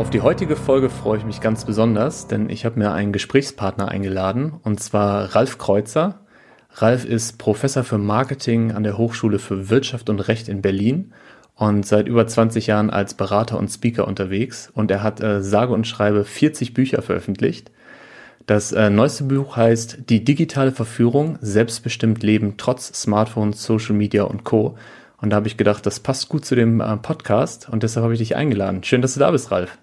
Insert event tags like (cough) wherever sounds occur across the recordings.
Auf die heutige Folge freue ich mich ganz besonders, denn ich habe mir einen Gesprächspartner eingeladen, und zwar Ralf Kreuzer. Ralf ist Professor für Marketing an der Hochschule für Wirtschaft und Recht in Berlin und seit über 20 Jahren als Berater und Speaker unterwegs. Und er hat äh, sage und schreibe 40 Bücher veröffentlicht. Das äh, neueste Buch heißt Die digitale Verführung, selbstbestimmt Leben trotz Smartphones, Social Media und Co. Und da habe ich gedacht, das passt gut zu dem äh, Podcast und deshalb habe ich dich eingeladen. Schön, dass du da bist, Ralf.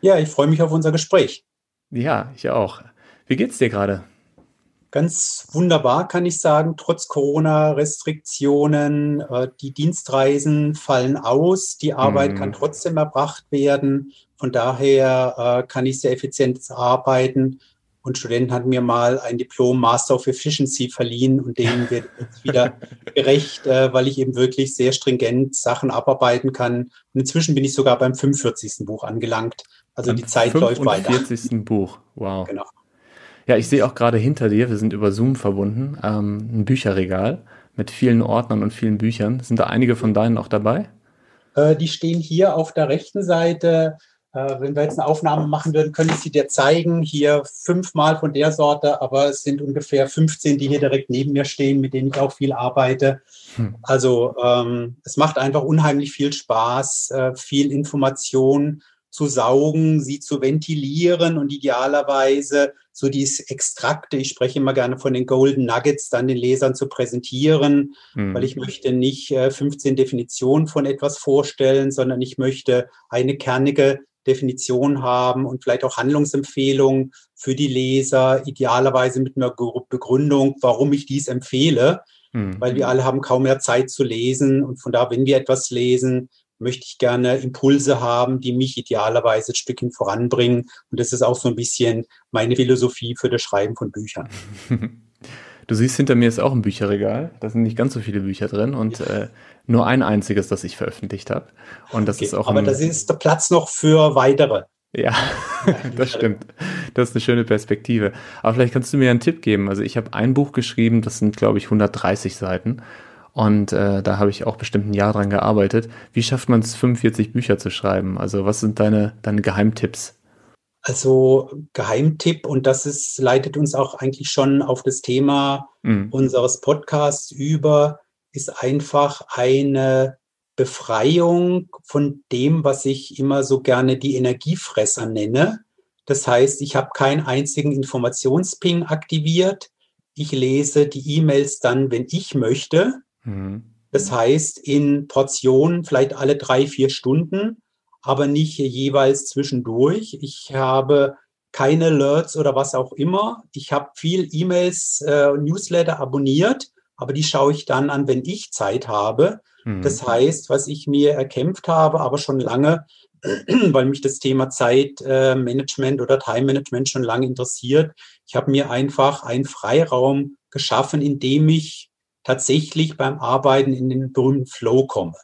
Ja, ich freue mich auf unser Gespräch. Ja, ich auch. Wie geht's dir gerade? Ganz wunderbar, kann ich sagen. Trotz Corona-Restriktionen, äh, die Dienstreisen fallen aus, die Arbeit mm. kann trotzdem erbracht werden. Von daher äh, kann ich sehr effizient arbeiten. Und Studenten hat mir mal ein Diplom Master of Efficiency verliehen und dem wird jetzt wieder (laughs) gerecht, äh, weil ich eben wirklich sehr stringent Sachen abarbeiten kann. Und inzwischen bin ich sogar beim 45. Buch angelangt. Also die Zeit läuft weiter. 40. Buch, wow. Genau. Ja, ich sehe auch gerade hinter dir, wir sind über Zoom verbunden, ähm, ein Bücherregal mit vielen Ordnern und vielen Büchern. Sind da einige von deinen auch dabei? Äh, die stehen hier auf der rechten Seite. Äh, wenn wir jetzt eine Aufnahme machen würden, könnte ich sie dir zeigen. Hier fünfmal von der Sorte, aber es sind ungefähr 15, die hier direkt neben mir stehen, mit denen ich auch viel arbeite. Hm. Also ähm, es macht einfach unheimlich viel Spaß, äh, viel Information zu saugen, sie zu ventilieren und idealerweise so diese Extrakte, ich spreche immer gerne von den Golden Nuggets, dann den Lesern zu präsentieren, mhm. weil ich möchte nicht äh, 15 Definitionen von etwas vorstellen, sondern ich möchte eine kernige Definition haben und vielleicht auch Handlungsempfehlungen für die Leser, idealerweise mit einer Begründung, warum ich dies empfehle, mhm. weil wir alle haben kaum mehr Zeit zu lesen und von da, wenn wir etwas lesen, möchte ich gerne Impulse haben, die mich idealerweise ein Stückchen voranbringen. Und das ist auch so ein bisschen meine Philosophie für das Schreiben von Büchern. (laughs) Du siehst, hinter mir ist auch ein Bücherregal. Da sind nicht ganz so viele Bücher drin und äh, nur ein einziges, das ich veröffentlicht habe. Und das okay, ist auch. Aber das ist der Platz noch für weitere. Ja, (laughs) das stimmt. Das ist eine schöne Perspektive. Aber vielleicht kannst du mir einen Tipp geben. Also ich habe ein Buch geschrieben, das sind, glaube ich, 130 Seiten. Und äh, da habe ich auch bestimmt ein Jahr dran gearbeitet. Wie schafft man es, 45 Bücher zu schreiben? Also was sind deine, deine Geheimtipps? Also Geheimtipp, und das ist, leitet uns auch eigentlich schon auf das Thema mhm. unseres Podcasts über, ist einfach eine Befreiung von dem, was ich immer so gerne die Energiefresser nenne. Das heißt, ich habe keinen einzigen Informationsping aktiviert. Ich lese die E-Mails dann, wenn ich möchte. Mhm. Das heißt, in Portionen vielleicht alle drei, vier Stunden, aber nicht jeweils zwischendurch. Ich habe keine Alerts oder was auch immer. Ich habe viel E-Mails, äh, Newsletter abonniert, aber die schaue ich dann an, wenn ich Zeit habe. Mhm. Das heißt, was ich mir erkämpft habe, aber schon lange, (clears throat) weil mich das Thema Zeitmanagement äh, oder Time Management schon lange interessiert. Ich habe mir einfach einen Freiraum geschaffen, in dem ich tatsächlich beim Arbeiten in den berühmten Flow komme.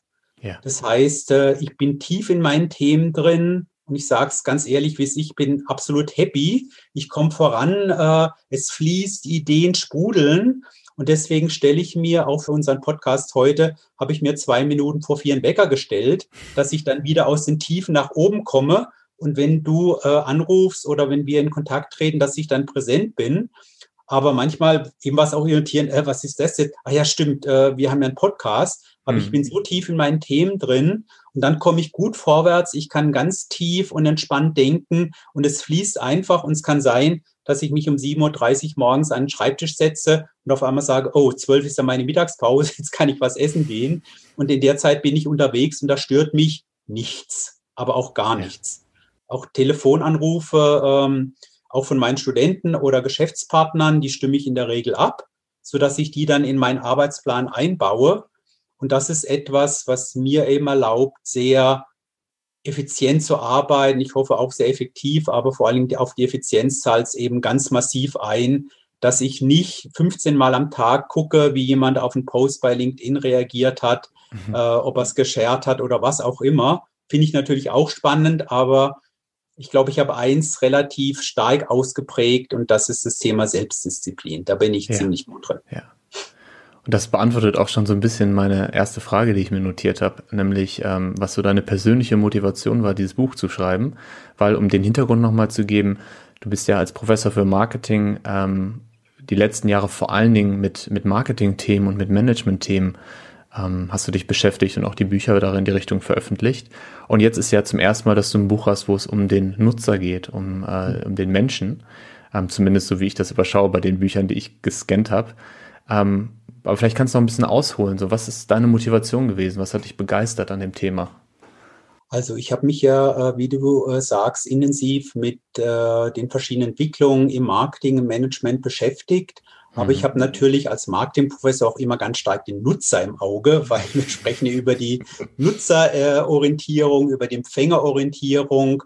Ja. Das heißt, äh, ich bin tief in meinen Themen drin und ich sage es ganz ehrlich, wie es ich bin absolut happy. Ich komme voran, äh, es fließt, Ideen sprudeln. Und deswegen stelle ich mir auch für unseren Podcast heute, habe ich mir zwei Minuten vor vier einen Wecker gestellt, dass ich dann wieder aus den Tiefen nach oben komme. Und wenn du äh, anrufst oder wenn wir in Kontakt treten, dass ich dann präsent bin. Aber manchmal eben was auch irritieren, äh, was ist das jetzt? Ah ja, stimmt, äh, wir haben ja einen Podcast, aber mhm. ich bin so tief in meinen Themen drin und dann komme ich gut vorwärts. Ich kann ganz tief und entspannt denken und es fließt einfach und es kann sein, dass ich mich um 7.30 Uhr morgens an den Schreibtisch setze und auf einmal sage, oh, 12 ist ja meine Mittagspause, (laughs) jetzt kann ich was essen gehen. Und in der Zeit bin ich unterwegs und da stört mich nichts, aber auch gar nichts. Auch Telefonanrufe, ähm, auch von meinen Studenten oder Geschäftspartnern, die stimme ich in der Regel ab, so dass ich die dann in meinen Arbeitsplan einbaue. Und das ist etwas, was mir eben erlaubt, sehr effizient zu arbeiten. Ich hoffe auch sehr effektiv, aber vor allen Dingen auf die Effizienz zahlt es eben ganz massiv ein, dass ich nicht 15 Mal am Tag gucke, wie jemand auf einen Post bei LinkedIn reagiert hat, mhm. äh, ob er es geshared hat oder was auch immer. Finde ich natürlich auch spannend, aber ich glaube, ich habe eins relativ stark ausgeprägt und das ist das Thema Selbstdisziplin. Da bin ich ja. ziemlich gut drin. Ja. Und das beantwortet auch schon so ein bisschen meine erste Frage, die ich mir notiert habe, nämlich ähm, was so deine persönliche Motivation war, dieses Buch zu schreiben. Weil, um den Hintergrund nochmal zu geben, du bist ja als Professor für Marketing ähm, die letzten Jahre vor allen Dingen mit, mit Marketing-Themen und mit Management-Themen ähm, hast du dich beschäftigt und auch die Bücher darin in die Richtung veröffentlicht. Und jetzt ist ja zum ersten Mal, dass du ein Buch hast, wo es um den Nutzer geht, um, äh, um den Menschen. Ähm, zumindest so wie ich das überschaue bei den Büchern, die ich gescannt habe. Ähm, aber vielleicht kannst du noch ein bisschen ausholen. So, was ist deine Motivation gewesen? Was hat dich begeistert an dem Thema? Also ich habe mich ja, äh, wie du äh, sagst, intensiv mit äh, den verschiedenen Entwicklungen im Marketing, im Management beschäftigt. Aber ich mhm. habe natürlich als Marketingprofessor auch immer ganz stark den Nutzer im Auge, (laughs) weil wir sprechen über die Nutzerorientierung, über die Empfängerorientierung.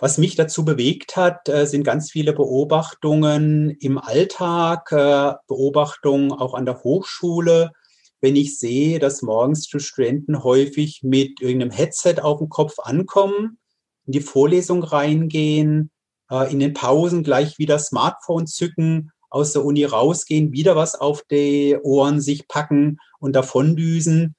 Was mich dazu bewegt hat, äh, sind ganz viele Beobachtungen im Alltag, äh, Beobachtungen auch an der Hochschule. Wenn ich sehe, dass morgens die Studenten häufig mit irgendeinem Headset auf dem Kopf ankommen, in die Vorlesung reingehen, äh, in den Pausen gleich wieder Smartphone zücken, aus der Uni rausgehen, wieder was auf die Ohren sich packen und davondüsen,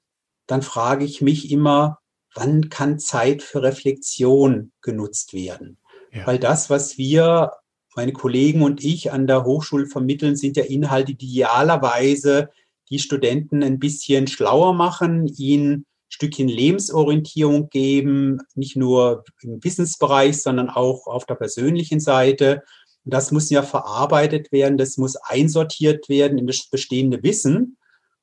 dann frage ich mich immer, wann kann Zeit für Reflexion genutzt werden? Ja. Weil das, was wir, meine Kollegen und ich an der Hochschule vermitteln, sind ja Inhalte, die idealerweise die Studenten ein bisschen schlauer machen, ihnen ein Stückchen Lebensorientierung geben, nicht nur im Wissensbereich, sondern auch auf der persönlichen Seite. Und das muss ja verarbeitet werden, das muss einsortiert werden in das bestehende Wissen.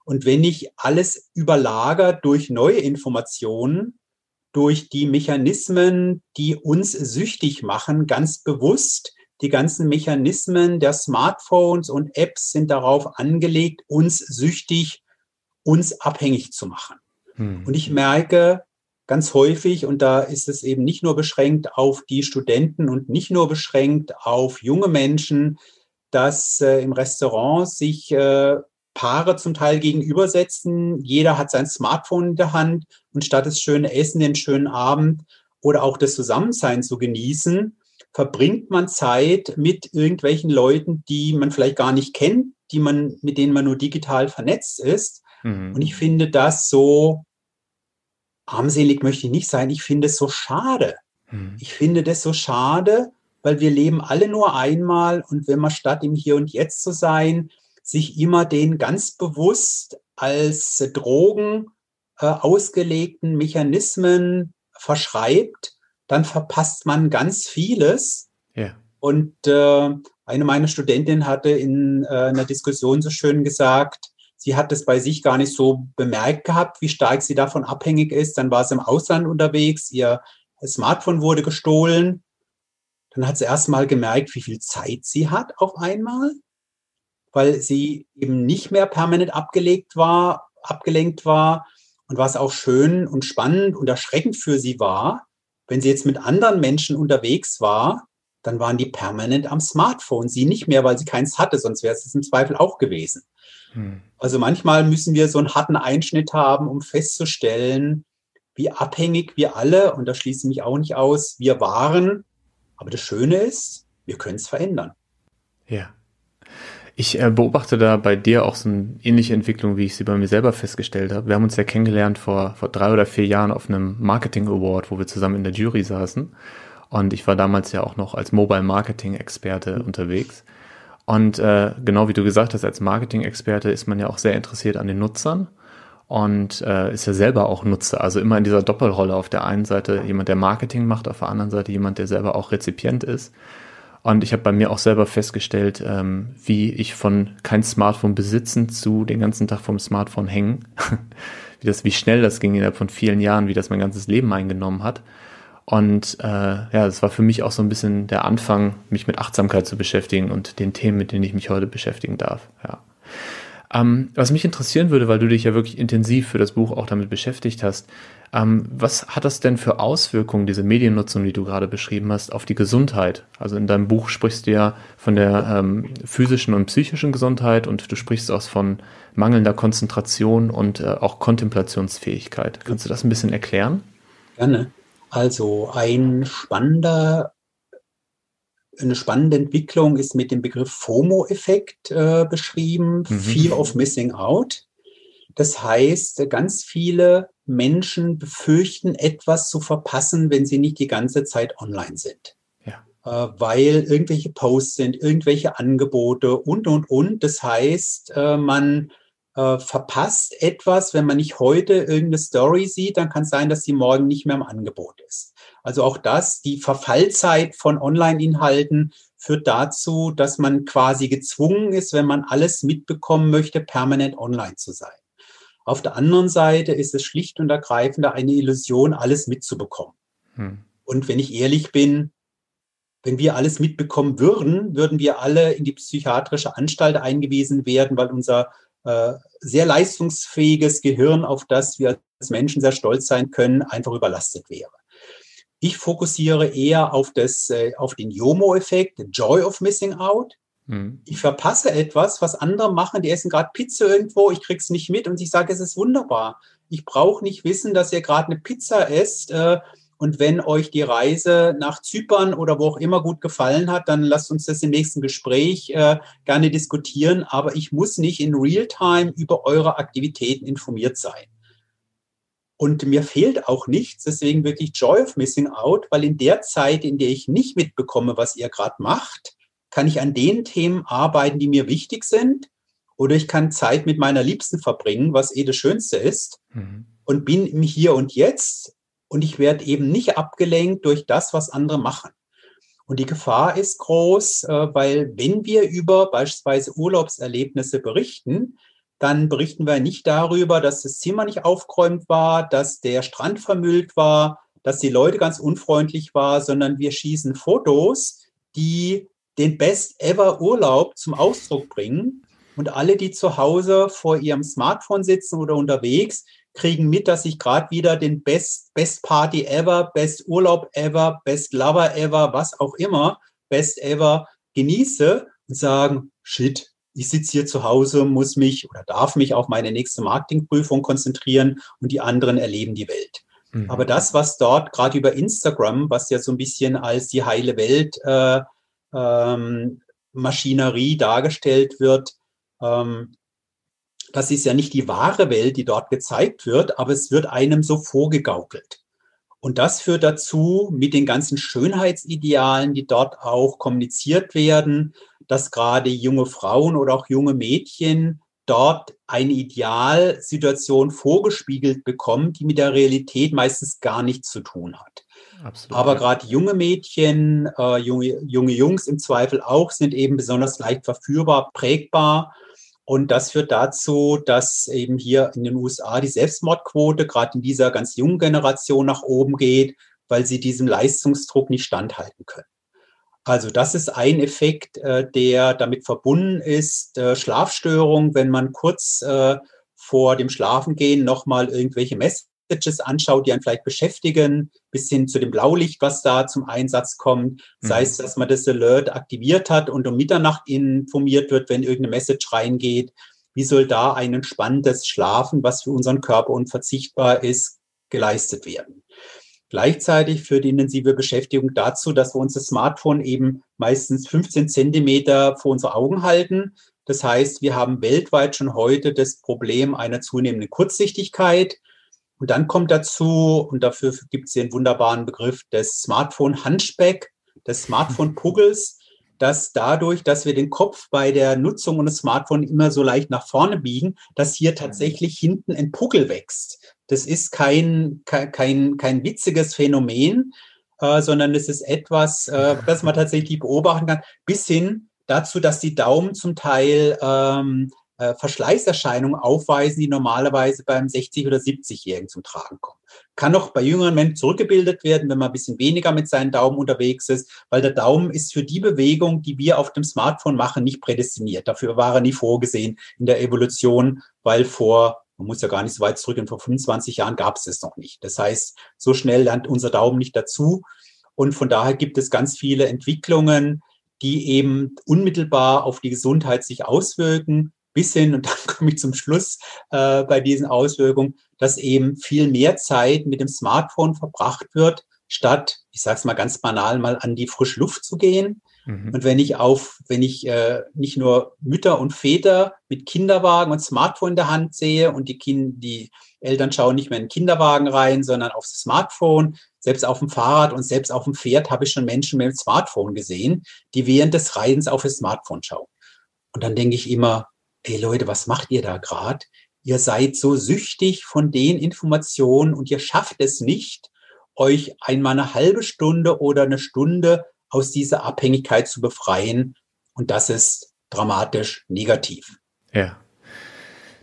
Und wenn ich alles überlagert durch neue Informationen, durch die Mechanismen, die uns süchtig machen, ganz bewusst, die ganzen Mechanismen der Smartphones und Apps sind darauf angelegt, uns süchtig, uns abhängig zu machen. Hm. Und ich merke ganz häufig, und da ist es eben nicht nur beschränkt auf die Studenten und nicht nur beschränkt auf junge Menschen, dass äh, im Restaurant sich äh, Paare zum Teil gegenübersetzen. Jeder hat sein Smartphone in der Hand und statt das schöne Essen, den schönen Abend oder auch das Zusammensein zu genießen, verbringt man Zeit mit irgendwelchen Leuten, die man vielleicht gar nicht kennt, die man, mit denen man nur digital vernetzt ist. Mhm. Und ich finde das so armselig möchte ich nicht sein. Ich finde es so schade. Mhm. Ich finde das so schade, weil wir leben alle nur einmal und wenn man statt im Hier und Jetzt zu sein, sich immer den ganz bewusst als Drogen äh, ausgelegten Mechanismen verschreibt, dann verpasst man ganz vieles. Ja. Und äh, eine meiner Studentinnen hatte in äh, einer Diskussion so schön gesagt, sie hat es bei sich gar nicht so bemerkt gehabt, wie stark sie davon abhängig ist. Dann war sie im Ausland unterwegs, ihr Smartphone wurde gestohlen. Dann hat sie erst mal gemerkt, wie viel Zeit sie hat auf einmal weil sie eben nicht mehr permanent abgelegt war, abgelenkt war. Und was auch schön und spannend und erschreckend für sie war, wenn sie jetzt mit anderen Menschen unterwegs war, dann waren die permanent am Smartphone. Sie nicht mehr, weil sie keins hatte, sonst wäre es im Zweifel auch gewesen. Hm. Also manchmal müssen wir so einen harten Einschnitt haben, um festzustellen, wie abhängig wir alle, und da schließe ich mich auch nicht aus, wir waren. Aber das Schöne ist, wir können es verändern. Ja. Ich äh, beobachte da bei dir auch so eine ähnliche Entwicklung, wie ich sie bei mir selber festgestellt habe. Wir haben uns ja kennengelernt vor, vor drei oder vier Jahren auf einem Marketing Award, wo wir zusammen in der Jury saßen. Und ich war damals ja auch noch als Mobile Marketing Experte unterwegs. Und äh, genau wie du gesagt hast, als Marketing Experte ist man ja auch sehr interessiert an den Nutzern und äh, ist ja selber auch Nutzer. Also immer in dieser Doppelrolle. Auf der einen Seite jemand, der Marketing macht, auf der anderen Seite jemand, der selber auch Rezipient ist. Und ich habe bei mir auch selber festgestellt, ähm, wie ich von kein Smartphone besitzen zu den ganzen Tag vom Smartphone hängen, (laughs) wie das, wie schnell das ging innerhalb von vielen Jahren, wie das mein ganzes Leben eingenommen hat. Und äh, ja, das war für mich auch so ein bisschen der Anfang, mich mit Achtsamkeit zu beschäftigen und den Themen, mit denen ich mich heute beschäftigen darf. Ja. Ähm, was mich interessieren würde, weil du dich ja wirklich intensiv für das Buch auch damit beschäftigt hast, ähm, was hat das denn für Auswirkungen, diese Mediennutzung, die du gerade beschrieben hast, auf die Gesundheit? Also in deinem Buch sprichst du ja von der ähm, physischen und psychischen Gesundheit und du sprichst auch von mangelnder Konzentration und äh, auch Kontemplationsfähigkeit. Kannst du das ein bisschen erklären? Gerne. Also ein spannender eine spannende Entwicklung ist mit dem Begriff FOMO-Effekt äh, beschrieben, mhm. Fear of Missing Out. Das heißt, ganz viele Menschen befürchten, etwas zu verpassen, wenn sie nicht die ganze Zeit online sind. Ja. Äh, weil irgendwelche Posts sind, irgendwelche Angebote und, und, und. Das heißt, äh, man äh, verpasst etwas, wenn man nicht heute irgendeine Story sieht, dann kann es sein, dass sie morgen nicht mehr im Angebot ist. Also auch das, die Verfallzeit von Online-Inhalten führt dazu, dass man quasi gezwungen ist, wenn man alles mitbekommen möchte, permanent online zu sein. Auf der anderen Seite ist es schlicht und ergreifend eine Illusion, alles mitzubekommen. Hm. Und wenn ich ehrlich bin, wenn wir alles mitbekommen würden, würden wir alle in die psychiatrische Anstalt eingewiesen werden, weil unser sehr leistungsfähiges Gehirn, auf das wir als Menschen sehr stolz sein können, einfach überlastet wäre. Ich fokussiere eher auf, das, äh, auf den JOMO-Effekt, Joy of Missing Out. Mhm. Ich verpasse etwas, was andere machen. Die essen gerade Pizza irgendwo, ich krieg's nicht mit und ich sage, es ist wunderbar. Ich brauche nicht wissen, dass ihr gerade eine Pizza esst. Äh, und wenn euch die Reise nach Zypern oder wo auch immer gut gefallen hat, dann lasst uns das im nächsten Gespräch äh, gerne diskutieren. Aber ich muss nicht in Realtime über eure Aktivitäten informiert sein. Und mir fehlt auch nichts, deswegen wirklich Joy of Missing Out, weil in der Zeit, in der ich nicht mitbekomme, was ihr gerade macht, kann ich an den Themen arbeiten, die mir wichtig sind. Oder ich kann Zeit mit meiner Liebsten verbringen, was eh das Schönste ist. Mhm. Und bin im Hier und Jetzt. Und ich werde eben nicht abgelenkt durch das, was andere machen. Und die Gefahr ist groß, äh, weil wenn wir über beispielsweise Urlaubserlebnisse berichten, dann berichten wir nicht darüber, dass das Zimmer nicht aufgeräumt war, dass der Strand vermüllt war, dass die Leute ganz unfreundlich waren, sondern wir schießen Fotos, die den Best Ever Urlaub zum Ausdruck bringen. Und alle, die zu Hause vor ihrem Smartphone sitzen oder unterwegs, kriegen mit, dass ich gerade wieder den Best, Best Party Ever, Best Urlaub Ever, Best Lover Ever, was auch immer, Best Ever genieße und sagen, shit, ich sitze hier zu Hause, muss mich oder darf mich auf meine nächste Marketingprüfung konzentrieren und die anderen erleben die Welt. Mhm. Aber das, was dort gerade über Instagram, was ja so ein bisschen als die heile Welt äh, ähm, Maschinerie dargestellt wird, ähm, das ist ja nicht die wahre Welt, die dort gezeigt wird, aber es wird einem so vorgegaukelt. Und das führt dazu, mit den ganzen Schönheitsidealen, die dort auch kommuniziert werden, dass gerade junge Frauen oder auch junge Mädchen dort eine Idealsituation vorgespiegelt bekommen, die mit der Realität meistens gar nichts zu tun hat. Absolut. Aber gerade junge Mädchen, äh, junge, junge Jungs im Zweifel auch, sind eben besonders leicht verführbar, prägbar. Und das führt dazu, dass eben hier in den USA die Selbstmordquote gerade in dieser ganz jungen Generation nach oben geht, weil sie diesem Leistungsdruck nicht standhalten können. Also das ist ein Effekt, äh, der damit verbunden ist. Äh, Schlafstörung, wenn man kurz äh, vor dem Schlafengehen nochmal irgendwelche Messages anschaut, die einen vielleicht beschäftigen, bis hin zu dem Blaulicht, was da zum Einsatz kommt. Sei mhm. es, dass man das Alert aktiviert hat und um Mitternacht informiert wird, wenn irgendeine Message reingeht. Wie soll da ein entspanntes Schlafen, was für unseren Körper unverzichtbar ist, geleistet werden? Gleichzeitig führt die intensive Beschäftigung dazu, dass wir unser Smartphone eben meistens 15 Zentimeter vor unsere Augen halten. Das heißt, wir haben weltweit schon heute das Problem einer zunehmenden Kurzsichtigkeit. Und dann kommt dazu, und dafür gibt es einen wunderbaren Begriff des Smartphone-Hunchback, des Smartphone-Puggels, dass dadurch, dass wir den Kopf bei der Nutzung eines Smartphones immer so leicht nach vorne biegen, dass hier tatsächlich hinten ein Puggel wächst. Das ist kein, kein, kein witziges Phänomen, äh, sondern es ist etwas, äh, das man tatsächlich beobachten kann, bis hin dazu, dass die Daumen zum Teil ähm, äh, Verschleißerscheinungen aufweisen, die normalerweise beim 60- oder 70-Jährigen zum Tragen kommen. Kann auch bei jüngeren Menschen zurückgebildet werden, wenn man ein bisschen weniger mit seinen Daumen unterwegs ist, weil der Daumen ist für die Bewegung, die wir auf dem Smartphone machen, nicht prädestiniert. Dafür war er nie vorgesehen in der Evolution, weil vor man muss ja gar nicht so weit zurück, vor 25 Jahren gab es es noch nicht. Das heißt, so schnell lernt unser Daumen nicht dazu. Und von daher gibt es ganz viele Entwicklungen, die eben unmittelbar auf die Gesundheit sich auswirken, bis hin, und (laughs) dann komme ich zum Schluss äh, bei diesen Auswirkungen, dass eben viel mehr Zeit mit dem Smartphone verbracht wird, statt, ich sage es mal ganz banal, mal an die frische Luft zu gehen, Mhm. Und wenn ich auf, wenn ich äh, nicht nur Mütter und Väter mit Kinderwagen und Smartphone in der Hand sehe und die, kind, die Eltern schauen nicht mehr in den Kinderwagen rein, sondern aufs Smartphone, selbst auf dem Fahrrad und selbst auf dem Pferd habe ich schon Menschen mit dem Smartphone gesehen, die während des Reitens auf das Smartphone schauen. Und dann denke ich immer, ey Leute, was macht ihr da gerade? Ihr seid so süchtig von den Informationen und ihr schafft es nicht, euch einmal eine halbe Stunde oder eine Stunde aus dieser Abhängigkeit zu befreien. Und das ist dramatisch negativ. Ja.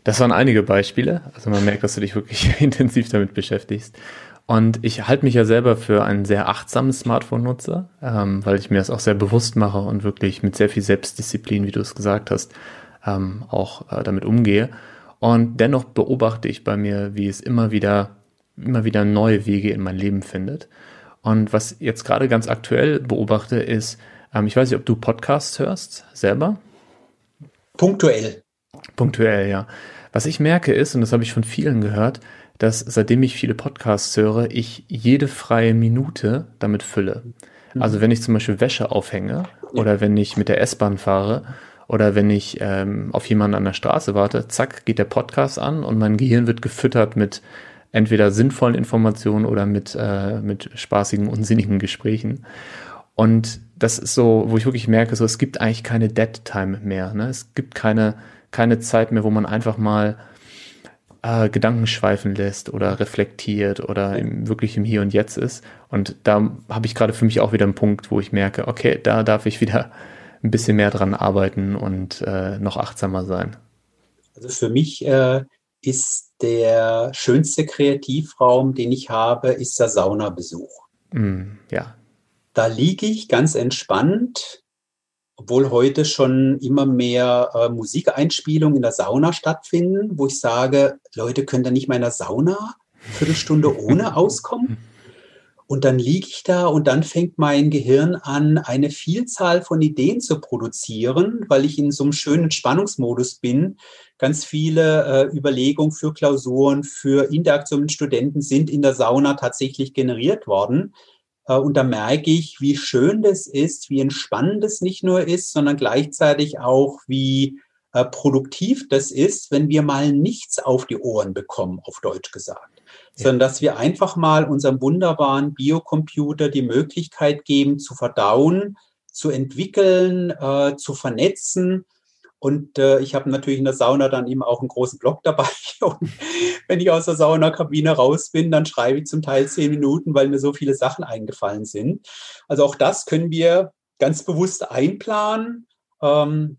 Das waren einige Beispiele. Also man merkt, dass du dich wirklich (laughs) intensiv damit beschäftigst. Und ich halte mich ja selber für einen sehr achtsamen Smartphone-Nutzer, ähm, weil ich mir das auch sehr bewusst mache und wirklich mit sehr viel Selbstdisziplin, wie du es gesagt hast, ähm, auch äh, damit umgehe. Und dennoch beobachte ich bei mir, wie es immer wieder, immer wieder neue Wege in mein Leben findet. Und was jetzt gerade ganz aktuell beobachte, ist, ähm, ich weiß nicht, ob du Podcasts hörst selber? Punktuell. Punktuell, ja. Was ich merke ist, und das habe ich von vielen gehört, dass seitdem ich viele Podcasts höre, ich jede freie Minute damit fülle. Mhm. Also wenn ich zum Beispiel Wäsche aufhänge oder wenn ich mit der S-Bahn fahre oder wenn ich ähm, auf jemanden an der Straße warte, zack, geht der Podcast an und mein Gehirn wird gefüttert mit entweder sinnvollen Informationen oder mit, äh, mit spaßigen, unsinnigen Gesprächen. Und das ist so, wo ich wirklich merke, so, es gibt eigentlich keine Dead Time mehr. Ne? Es gibt keine, keine Zeit mehr, wo man einfach mal äh, Gedanken schweifen lässt oder reflektiert oder im, wirklich im Hier und Jetzt ist. Und da habe ich gerade für mich auch wieder einen Punkt, wo ich merke, okay, da darf ich wieder ein bisschen mehr dran arbeiten und äh, noch achtsamer sein. Also für mich äh, ist der schönste Kreativraum, den ich habe, ist der Saunabesuch. Mm, ja. Da liege ich ganz entspannt, obwohl heute schon immer mehr äh, Musikeinspielungen in der Sauna stattfinden, wo ich sage, Leute, könnt ihr nicht mal in der Sauna Viertelstunde ohne (laughs) auskommen? Und dann liege ich da und dann fängt mein Gehirn an, eine Vielzahl von Ideen zu produzieren, weil ich in so einem schönen Spannungsmodus bin. Ganz viele äh, Überlegungen für Klausuren, für Interaktion mit Studenten sind in der Sauna tatsächlich generiert worden. Äh, und da merke ich, wie schön das ist, wie entspannend es nicht nur ist, sondern gleichzeitig auch, wie äh, produktiv das ist, wenn wir mal nichts auf die Ohren bekommen, auf Deutsch gesagt sondern dass wir einfach mal unserem wunderbaren Biocomputer die Möglichkeit geben, zu verdauen, zu entwickeln, äh, zu vernetzen. Und äh, ich habe natürlich in der Sauna dann eben auch einen großen Block dabei. (laughs) Und wenn ich aus der Saunakabine raus bin, dann schreibe ich zum Teil zehn Minuten, weil mir so viele Sachen eingefallen sind. Also auch das können wir ganz bewusst einplanen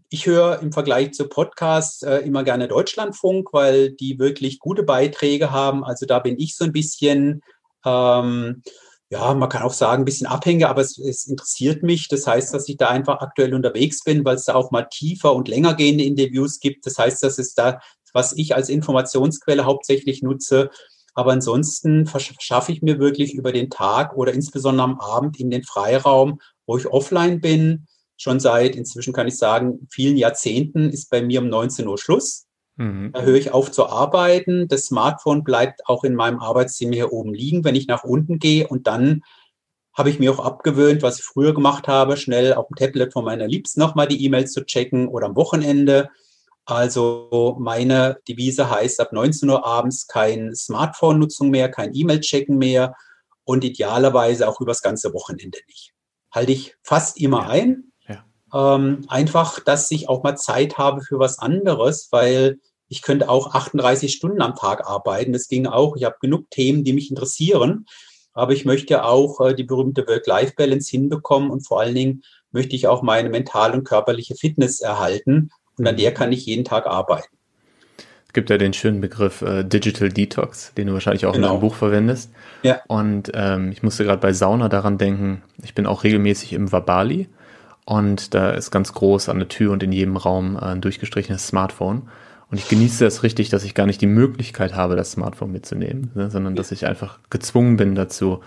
ich höre im Vergleich zu Podcasts äh, immer gerne Deutschlandfunk, weil die wirklich gute Beiträge haben. Also da bin ich so ein bisschen, ähm, ja, man kann auch sagen, ein bisschen abhängig, aber es, es, interessiert mich. Das heißt, dass ich da einfach aktuell unterwegs bin, weil es da auch mal tiefer und länger gehende Interviews gibt. Das heißt, das ist da, was ich als Informationsquelle hauptsächlich nutze. Aber ansonsten verschaffe ich mir wirklich über den Tag oder insbesondere am Abend in den Freiraum, wo ich offline bin, schon seit, inzwischen kann ich sagen, vielen Jahrzehnten ist bei mir um 19 Uhr Schluss. Mhm. Da höre ich auf zu arbeiten. Das Smartphone bleibt auch in meinem Arbeitszimmer hier oben liegen, wenn ich nach unten gehe. Und dann habe ich mir auch abgewöhnt, was ich früher gemacht habe, schnell auf dem Tablet von meiner Liebsten nochmal die E-Mails zu checken oder am Wochenende. Also meine Devise heißt ab 19 Uhr abends kein Smartphone-Nutzung mehr, kein E-Mail-Checken mehr und idealerweise auch übers ganze Wochenende nicht. Halte ich fast immer ja. ein. Ähm, einfach, dass ich auch mal Zeit habe für was anderes, weil ich könnte auch 38 Stunden am Tag arbeiten. Das ging auch. Ich habe genug Themen, die mich interessieren. Aber ich möchte auch äh, die berühmte Work-Life-Balance hinbekommen und vor allen Dingen möchte ich auch meine mentale und körperliche Fitness erhalten. Und an der kann ich jeden Tag arbeiten. Es gibt ja den schönen Begriff äh, Digital Detox, den du wahrscheinlich auch genau. in deinem Buch verwendest. Ja. Und ähm, ich musste gerade bei Sauna daran denken, ich bin auch regelmäßig im Wabali. Und da ist ganz groß an der Tür und in jedem Raum ein durchgestrichenes Smartphone. Und ich genieße es richtig, dass ich gar nicht die Möglichkeit habe, das Smartphone mitzunehmen, ne, sondern dass ich einfach gezwungen bin dazu.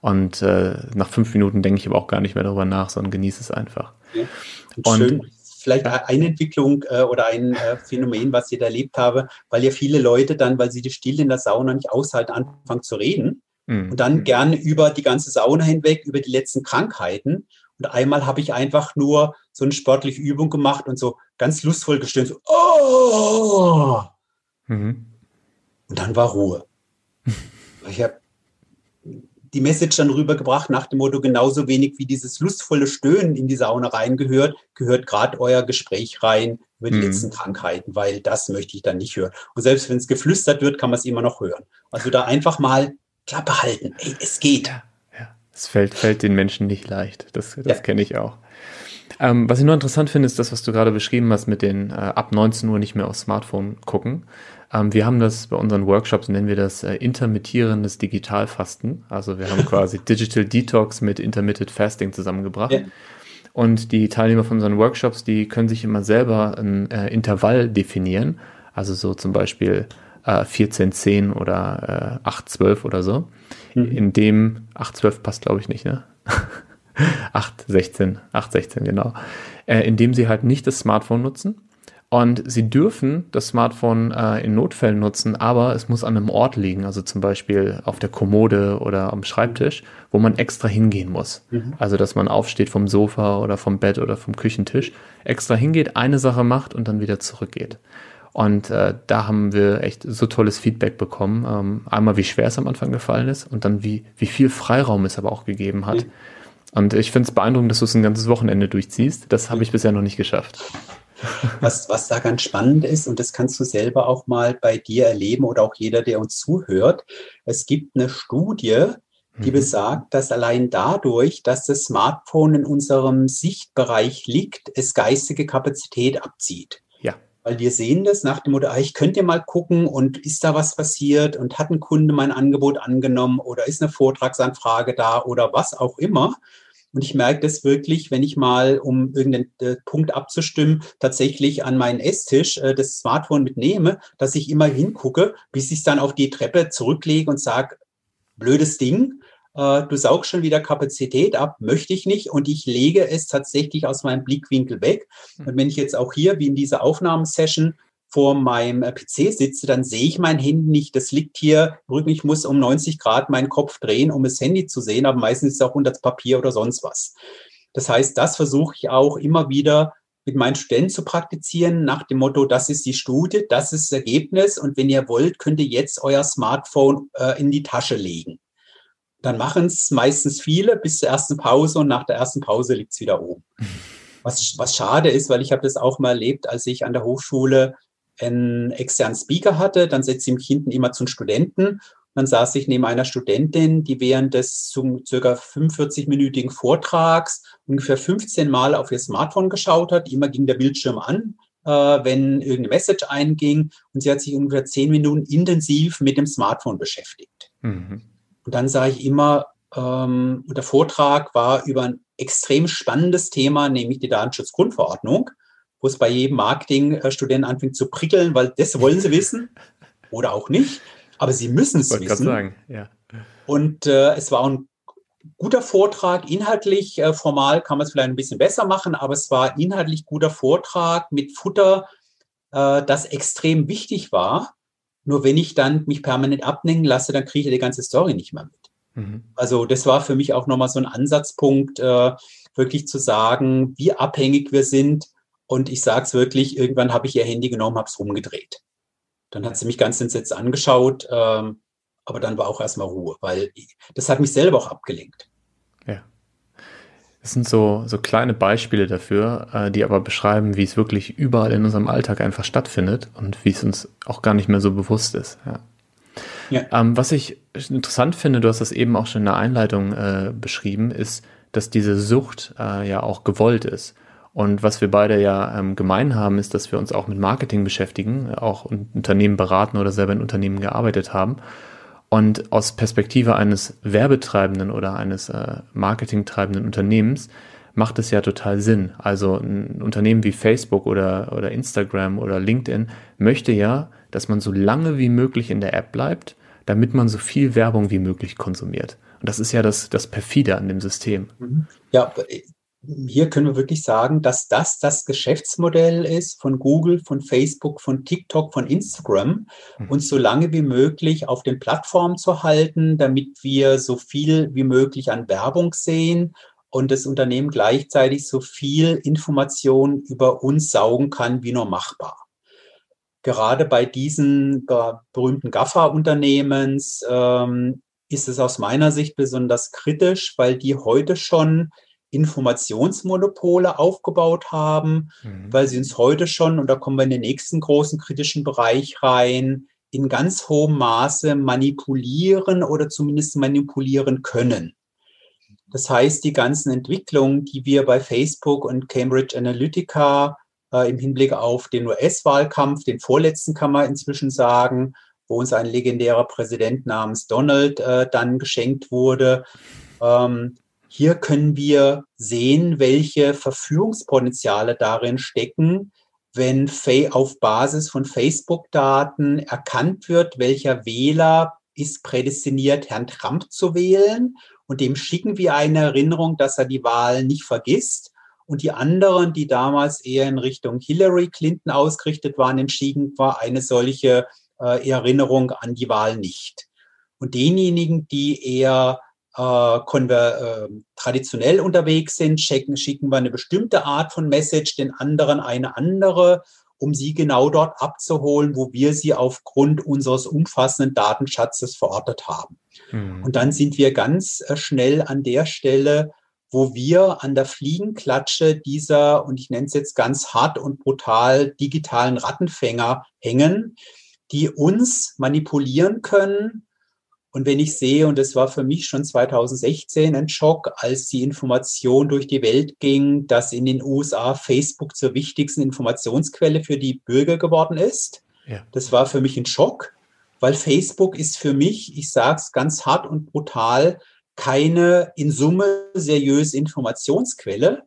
Und äh, nach fünf Minuten denke ich aber auch gar nicht mehr darüber nach, sondern genieße es einfach. Ja. Und, Schön. Vielleicht eine Entwicklung äh, oder ein äh, Phänomen, was ich da erlebt habe, weil ja viele Leute dann, weil sie die Stille in der Sauna nicht aushalten, anfangen zu reden. Mhm. Und dann gerne über die ganze Sauna hinweg, über die letzten Krankheiten. Und einmal habe ich einfach nur so eine sportliche Übung gemacht und so ganz lustvoll gestöhnt, so, oh! Mhm. Und dann war Ruhe. (laughs) ich habe die Message dann rübergebracht nach dem Motto, genauso wenig wie dieses lustvolle Stöhnen in die Sauna reingehört, gehört gerade euer Gespräch rein über die mhm. letzten Krankheiten, weil das möchte ich dann nicht hören. Und selbst wenn es geflüstert wird, kann man es immer noch hören. Also da einfach mal Klappe halten. Ey, es geht. Es fällt, fällt den Menschen nicht leicht. Das, das ja. kenne ich auch. Ähm, was ich nur interessant finde, ist das, was du gerade beschrieben hast mit den äh, ab 19 Uhr nicht mehr aufs Smartphone gucken. Ähm, wir haben das bei unseren Workshops, nennen wir das äh, intermittierendes Digitalfasten. Also wir haben (laughs) quasi Digital Detox mit Intermittent Fasting zusammengebracht. Ja. Und die Teilnehmer von unseren Workshops, die können sich immer selber ein äh, Intervall definieren. Also so zum Beispiel äh, 14.10 oder äh, 8.12 oder so. Mhm. In dem 8.12 passt, glaube ich, nicht, ne? (laughs) 8.16, 8.16, genau. Äh, indem sie halt nicht das Smartphone nutzen, und sie dürfen das Smartphone äh, in Notfällen nutzen, aber es muss an einem Ort liegen, also zum Beispiel auf der Kommode oder am Schreibtisch, wo man extra hingehen muss. Mhm. Also dass man aufsteht vom Sofa oder vom Bett oder vom Küchentisch, extra hingeht, eine Sache macht und dann wieder zurückgeht. Und äh, da haben wir echt so tolles Feedback bekommen. Ähm, einmal, wie schwer es am Anfang gefallen ist und dann, wie, wie viel Freiraum es aber auch gegeben hat. Mhm. Und ich finde es beeindruckend, dass du es ein ganzes Wochenende durchziehst. Das habe ich bisher noch nicht geschafft. Was, was da ganz spannend ist, und das kannst du selber auch mal bei dir erleben oder auch jeder, der uns zuhört. Es gibt eine Studie, die mhm. besagt, dass allein dadurch, dass das Smartphone in unserem Sichtbereich liegt, es geistige Kapazität abzieht. Weil wir sehen das nach dem Motto, ah, ich könnte mal gucken und ist da was passiert und hat ein Kunde mein Angebot angenommen oder ist eine Vortragsanfrage da oder was auch immer. Und ich merke das wirklich, wenn ich mal, um irgendeinen äh, Punkt abzustimmen, tatsächlich an meinen Esstisch äh, das Smartphone mitnehme, dass ich immer hingucke, bis ich es dann auf die Treppe zurücklege und sage, blödes Ding, äh, du saugst schon wieder Kapazität ab, möchte ich nicht. Und ich lege es tatsächlich aus meinem Blickwinkel weg. Hm. Und wenn ich jetzt auch hier, wie in dieser Aufnahmesession, vor meinem äh, PC sitze, dann sehe ich mein Handy nicht. Das liegt hier Rücken. Ich muss um 90 Grad meinen Kopf drehen, um das Handy zu sehen, aber meistens ist es auch unter das Papier oder sonst was. Das heißt, das versuche ich auch immer wieder mit meinen Studenten zu praktizieren, nach dem Motto, das ist die Studie, das ist das Ergebnis und wenn ihr wollt, könnt ihr jetzt euer Smartphone äh, in die Tasche legen. Dann machen es meistens viele bis zur ersten Pause und nach der ersten Pause liegt es wieder oben. (laughs) Was, was schade ist, weil ich habe das auch mal erlebt, als ich an der Hochschule einen externen Speaker hatte, dann setze ich mich hinten immer zu einem Studenten. Dann saß ich neben einer Studentin, die während des zum circa 45-minütigen Vortrags ungefähr 15 Mal auf ihr Smartphone geschaut hat. Immer ging der Bildschirm an, äh, wenn irgendeine Message einging. Und sie hat sich ungefähr 10 Minuten intensiv mit dem Smartphone beschäftigt. Mhm. Und dann sah ich immer, ähm, der Vortrag war über ein extrem spannendes Thema, nämlich die Datenschutzgrundverordnung wo es bei jedem Marketingstudenten anfängt zu prickeln, weil das wollen sie wissen (laughs) oder auch nicht, aber sie müssen es wissen. Sagen, ja. Und äh, es war ein guter Vortrag, inhaltlich, äh, formal kann man es vielleicht ein bisschen besser machen, aber es war inhaltlich guter Vortrag mit Futter, äh, das extrem wichtig war. Nur wenn ich dann mich permanent ablenken lasse, dann kriege ich die ganze Story nicht mehr mit. Mhm. Also das war für mich auch nochmal so ein Ansatzpunkt, äh, wirklich zu sagen, wie abhängig wir sind und ich sage es wirklich, irgendwann habe ich ihr Handy genommen, habe es rumgedreht. Dann hat sie mich ganz entsetzt angeschaut, ähm, aber dann war auch erstmal Ruhe, weil das hat mich selber auch abgelenkt. Das sind so, so kleine Beispiele dafür, äh, die aber beschreiben, wie es wirklich überall in unserem Alltag einfach stattfindet und wie es uns auch gar nicht mehr so bewusst ist. Ja. Ja. Ähm, was ich interessant finde, du hast das eben auch schon in der Einleitung äh, beschrieben, ist, dass diese Sucht äh, ja auch gewollt ist. Und was wir beide ja ähm, gemein haben, ist, dass wir uns auch mit Marketing beschäftigen, auch Unternehmen beraten oder selber in Unternehmen gearbeitet haben. Und aus Perspektive eines Werbetreibenden oder eines äh, marketingtreibenden Unternehmens macht es ja total Sinn. Also ein Unternehmen wie Facebook oder, oder Instagram oder LinkedIn möchte ja, dass man so lange wie möglich in der App bleibt, damit man so viel Werbung wie möglich konsumiert. Und das ist ja das, das Perfide an dem System. Mhm. Ja, hier können wir wirklich sagen, dass das das Geschäftsmodell ist von Google, von Facebook, von TikTok, von Instagram, mhm. uns so lange wie möglich auf den Plattformen zu halten, damit wir so viel wie möglich an Werbung sehen und das Unternehmen gleichzeitig so viel Information über uns saugen kann, wie nur machbar. Gerade bei diesen berühmten GAFA-Unternehmens ähm, ist es aus meiner Sicht besonders kritisch, weil die heute schon Informationsmonopole aufgebaut haben, mhm. weil sie uns heute schon, und da kommen wir in den nächsten großen kritischen Bereich rein, in ganz hohem Maße manipulieren oder zumindest manipulieren können. Das heißt, die ganzen Entwicklungen, die wir bei Facebook und Cambridge Analytica äh, im Hinblick auf den US-Wahlkampf, den vorletzten kann man inzwischen sagen, wo uns ein legendärer Präsident namens Donald äh, dann geschenkt wurde. Ähm, hier können wir sehen, welche Verführungspotenziale darin stecken, wenn auf Basis von Facebook-Daten erkannt wird, welcher Wähler ist prädestiniert, Herrn Trump zu wählen. Und dem schicken wir eine Erinnerung, dass er die Wahl nicht vergisst. Und die anderen, die damals eher in Richtung Hillary Clinton ausgerichtet waren, entschieden war eine solche äh, Erinnerung an die Wahl nicht. Und denjenigen, die eher äh, konver, äh, traditionell unterwegs sind, schicken, schicken wir eine bestimmte Art von Message, den anderen eine andere, um sie genau dort abzuholen, wo wir sie aufgrund unseres umfassenden Datenschatzes verortet haben. Mhm. Und dann sind wir ganz äh, schnell an der Stelle, wo wir an der Fliegenklatsche dieser, und ich nenne es jetzt ganz hart und brutal, digitalen Rattenfänger hängen, die uns manipulieren können. Und wenn ich sehe, und das war für mich schon 2016 ein Schock, als die Information durch die Welt ging, dass in den USA Facebook zur wichtigsten Informationsquelle für die Bürger geworden ist. Ja. Das war für mich ein Schock, weil Facebook ist für mich, ich sage es ganz hart und brutal, keine in Summe seriöse Informationsquelle.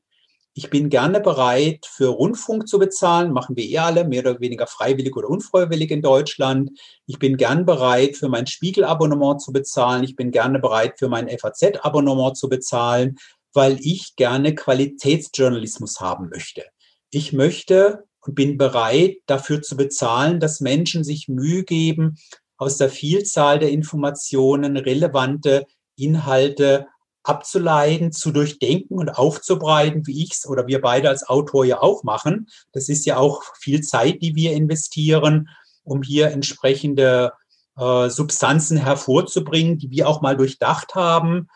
Ich bin gerne bereit, für Rundfunk zu bezahlen, machen wir eh alle, mehr oder weniger freiwillig oder unfreiwillig in Deutschland. Ich bin gern bereit, für mein Spiegel-Abonnement zu bezahlen. Ich bin gerne bereit, für mein FAZ-Abonnement zu bezahlen, weil ich gerne Qualitätsjournalismus haben möchte. Ich möchte und bin bereit, dafür zu bezahlen, dass Menschen sich Mühe geben, aus der Vielzahl der Informationen relevante Inhalte abzuleiten, zu durchdenken und aufzubreiten, wie ich es oder wir beide als Autor ja auch machen. Das ist ja auch viel Zeit, die wir investieren, um hier entsprechende äh, Substanzen hervorzubringen, die wir auch mal durchdacht haben.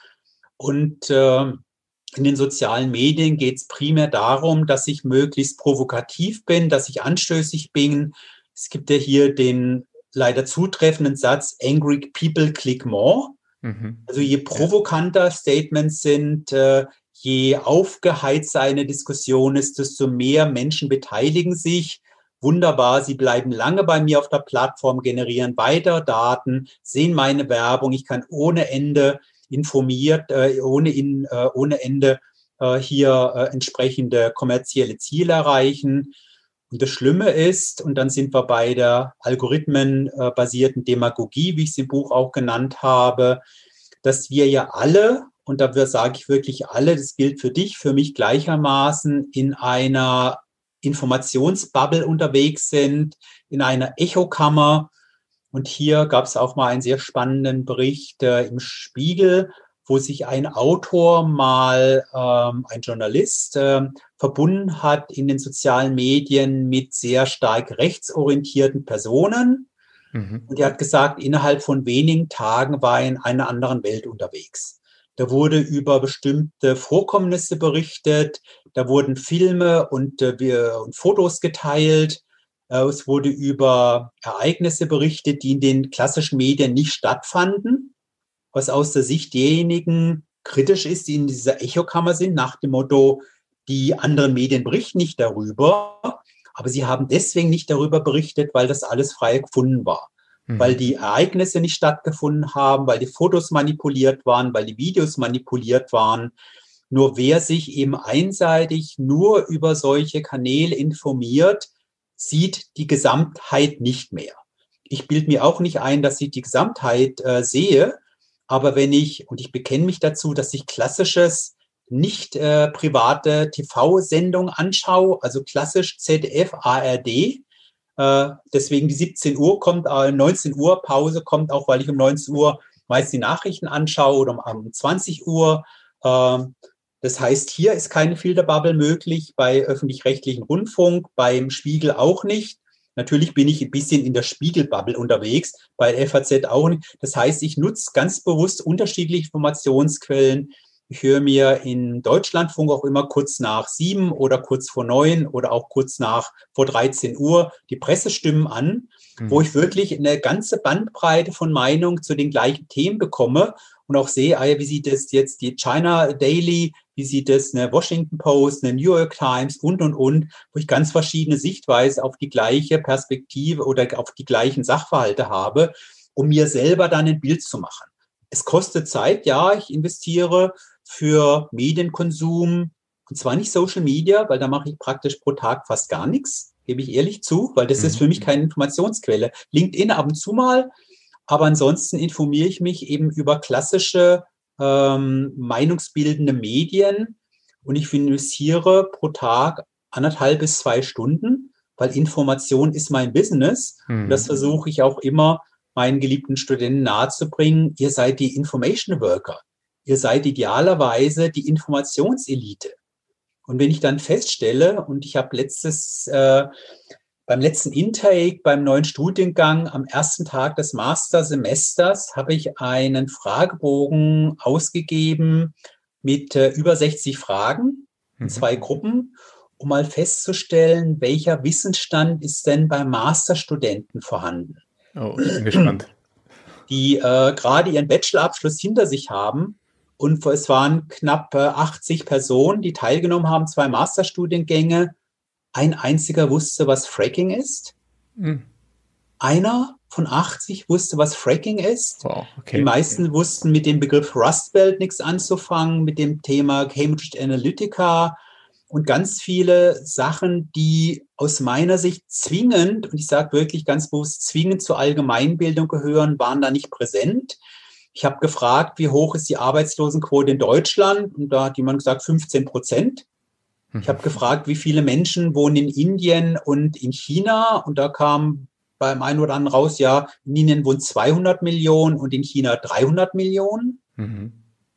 Und äh, in den sozialen Medien geht es primär darum, dass ich möglichst provokativ bin, dass ich anstößig bin. Es gibt ja hier den leider zutreffenden Satz, Angry People click more. Mhm. Also je provokanter Statements sind, äh, je aufgeheizter eine Diskussion ist, desto mehr Menschen beteiligen sich. Wunderbar, sie bleiben lange bei mir auf der Plattform, generieren weiter Daten, sehen meine Werbung. Ich kann ohne Ende informiert, äh, ohne, in, äh, ohne Ende hier entsprechende kommerzielle Ziele erreichen. Und das Schlimme ist, und dann sind wir bei der algorithmenbasierten Demagogie, wie ich es im Buch auch genannt habe, dass wir ja alle, und dafür sage ich wirklich alle, das gilt für dich, für mich gleichermaßen, in einer Informationsbubble unterwegs sind, in einer Echokammer. Und hier gab es auch mal einen sehr spannenden Bericht äh, im Spiegel, wo sich ein Autor mal, ähm, ein Journalist, äh, verbunden hat in den sozialen Medien mit sehr stark rechtsorientierten Personen. Mhm. Und er hat gesagt, innerhalb von wenigen Tagen war er in einer anderen Welt unterwegs. Da wurde über bestimmte Vorkommnisse berichtet, da wurden Filme und, äh, und Fotos geteilt. Äh, es wurde über Ereignisse berichtet, die in den klassischen Medien nicht stattfanden, was aus der Sicht derjenigen kritisch ist, die in dieser Echokammer sind, nach dem Motto, die anderen Medien berichten nicht darüber, aber sie haben deswegen nicht darüber berichtet, weil das alles frei gefunden war. Mhm. Weil die Ereignisse nicht stattgefunden haben, weil die Fotos manipuliert waren, weil die Videos manipuliert waren. Nur wer sich eben einseitig nur über solche Kanäle informiert, sieht die Gesamtheit nicht mehr. Ich bilde mir auch nicht ein, dass ich die Gesamtheit äh, sehe, aber wenn ich, und ich bekenne mich dazu, dass ich klassisches nicht äh, private TV-Sendung anschaue, also klassisch ZDF, ARD. Äh, deswegen die 17 Uhr kommt, äh, 19 Uhr Pause kommt auch, weil ich um 19 Uhr meist die Nachrichten anschaue oder um, um 20 Uhr. Äh, Das heißt, hier ist keine Filterbubble möglich, bei öffentlich-rechtlichen Rundfunk, beim Spiegel auch nicht. Natürlich bin ich ein bisschen in der Spiegelbubble unterwegs, bei FAZ auch nicht. Das heißt, ich nutze ganz bewusst unterschiedliche Informationsquellen. Ich höre mir in Deutschlandfunk auch immer kurz nach sieben oder kurz vor neun oder auch kurz nach vor 13 Uhr die Pressestimmen an, mhm. wo ich wirklich eine ganze Bandbreite von Meinungen zu den gleichen Themen bekomme und auch sehe, ah wie sieht es jetzt die China Daily, wie sieht es eine Washington Post, eine New York Times und, und, und, wo ich ganz verschiedene Sichtweisen auf die gleiche Perspektive oder auf die gleichen Sachverhalte habe, um mir selber dann ein Bild zu machen. Es kostet Zeit, ja, ich investiere für Medienkonsum, und zwar nicht Social Media, weil da mache ich praktisch pro Tag fast gar nichts, gebe ich ehrlich zu, weil das mhm. ist für mich mhm. keine Informationsquelle. LinkedIn ab und zu mal, aber ansonsten informiere ich mich eben über klassische ähm, meinungsbildende Medien und ich investiere pro Tag anderthalb bis zwei Stunden, weil Information ist mein Business. Mhm. Und das versuche ich auch immer meinen geliebten Studenten nahezubringen. Ihr seid die Information Worker. Ihr seid idealerweise die Informationselite. Und wenn ich dann feststelle, und ich habe letztes, äh, beim letzten Intake, beim neuen Studiengang, am ersten Tag des Mastersemesters, habe ich einen Fragebogen ausgegeben mit äh, über 60 Fragen in mhm. zwei Gruppen, um mal festzustellen, welcher Wissensstand ist denn bei Masterstudenten vorhanden. Oh, ich bin gespannt. (clears throat) Die äh, gerade ihren Bachelorabschluss hinter sich haben und es waren knapp 80 Personen, die teilgenommen haben, zwei Masterstudiengänge. Ein einziger wusste, was Fracking ist. Mhm. Einer von 80 wusste, was Fracking ist. Wow, okay. Die meisten wussten mit dem Begriff Rust Belt nichts anzufangen, mit dem Thema Cambridge Analytica und ganz viele Sachen, die aus meiner Sicht zwingend, und ich sage wirklich ganz bewusst zwingend zur Allgemeinbildung gehören, waren da nicht präsent. Ich habe gefragt, wie hoch ist die Arbeitslosenquote in Deutschland? Und da hat jemand gesagt 15 Prozent. Ich habe mhm. gefragt, wie viele Menschen wohnen in Indien und in China? Und da kam beim einen oder anderen raus, ja, in Indien wohnen 200 Millionen und in China 300 Millionen. Mhm.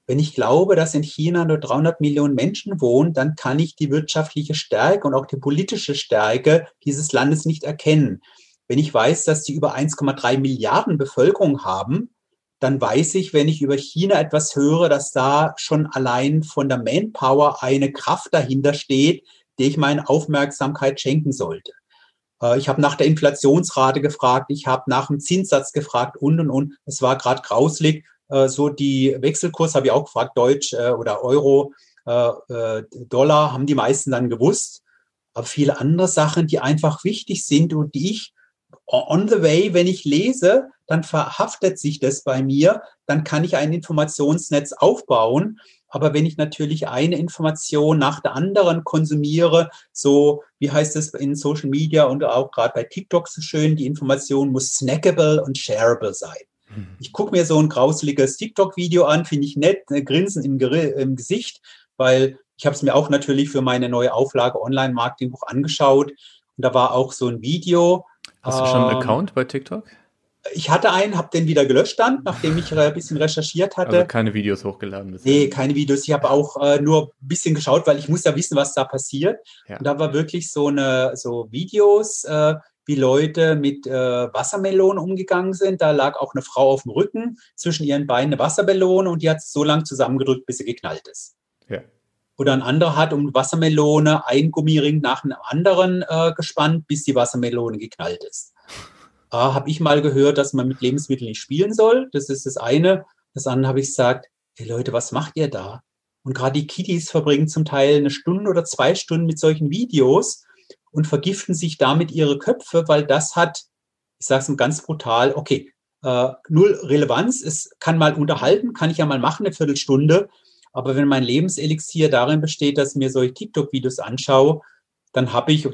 Wenn ich glaube, dass in China nur 300 Millionen Menschen wohnen, dann kann ich die wirtschaftliche Stärke und auch die politische Stärke dieses Landes nicht erkennen. Wenn ich weiß, dass sie über 1,3 Milliarden Bevölkerung haben, dann weiß ich, wenn ich über China etwas höre, dass da schon allein von der Manpower eine Kraft dahinter steht, der ich meine Aufmerksamkeit schenken sollte. Äh, ich habe nach der Inflationsrate gefragt, ich habe nach dem Zinssatz gefragt und und und. Es war gerade grauslig. Äh, so die Wechselkurs habe ich auch gefragt, Deutsch äh, oder Euro, Dollar haben die meisten dann gewusst. Aber viele andere Sachen, die einfach wichtig sind und die ich on the way, wenn ich lese, dann verhaftet sich das bei mir, dann kann ich ein Informationsnetz aufbauen. Aber wenn ich natürlich eine Information nach der anderen konsumiere, so wie heißt es in Social Media und auch gerade bei TikTok so schön, die Information muss snackable und shareable sein. Mhm. Ich gucke mir so ein grauseliges TikTok-Video an, finde ich nett, ne, Grinsen im, im Gesicht, weil ich habe es mir auch natürlich für meine neue Auflage Online-Marketing-Buch angeschaut. Und da war auch so ein Video, Hast du schon einen ähm, Account bei TikTok? Ich hatte einen, habe den wieder gelöscht dann, nachdem ich ein bisschen recherchiert hatte. Also keine Videos hochgeladen bisher. Nee, keine Videos. Ich habe auch äh, nur ein bisschen geschaut, weil ich muss ja wissen, was da passiert. Ja. Und da war wirklich so eine so Videos, äh, wie Leute mit äh, Wassermelonen umgegangen sind. Da lag auch eine Frau auf dem Rücken, zwischen ihren Beinen eine Wassermelone und die hat so lange zusammengedrückt, bis sie geknallt ist. Ja. Oder ein anderer hat um Wassermelone ein Gummiring nach einem anderen äh, gespannt, bis die Wassermelone geknallt ist. Äh, habe ich mal gehört, dass man mit Lebensmitteln nicht spielen soll. Das ist das eine. Das andere habe ich gesagt, hey Leute, was macht ihr da? Und gerade die Kiddies verbringen zum Teil eine Stunde oder zwei Stunden mit solchen Videos und vergiften sich damit ihre Köpfe, weil das hat, ich sage es ganz brutal, okay, äh, null Relevanz. Es kann mal unterhalten, kann ich ja mal machen, eine Viertelstunde. Aber wenn mein Lebenselixier darin besteht, dass ich mir solche TikTok-Videos anschaue, dann habe ich,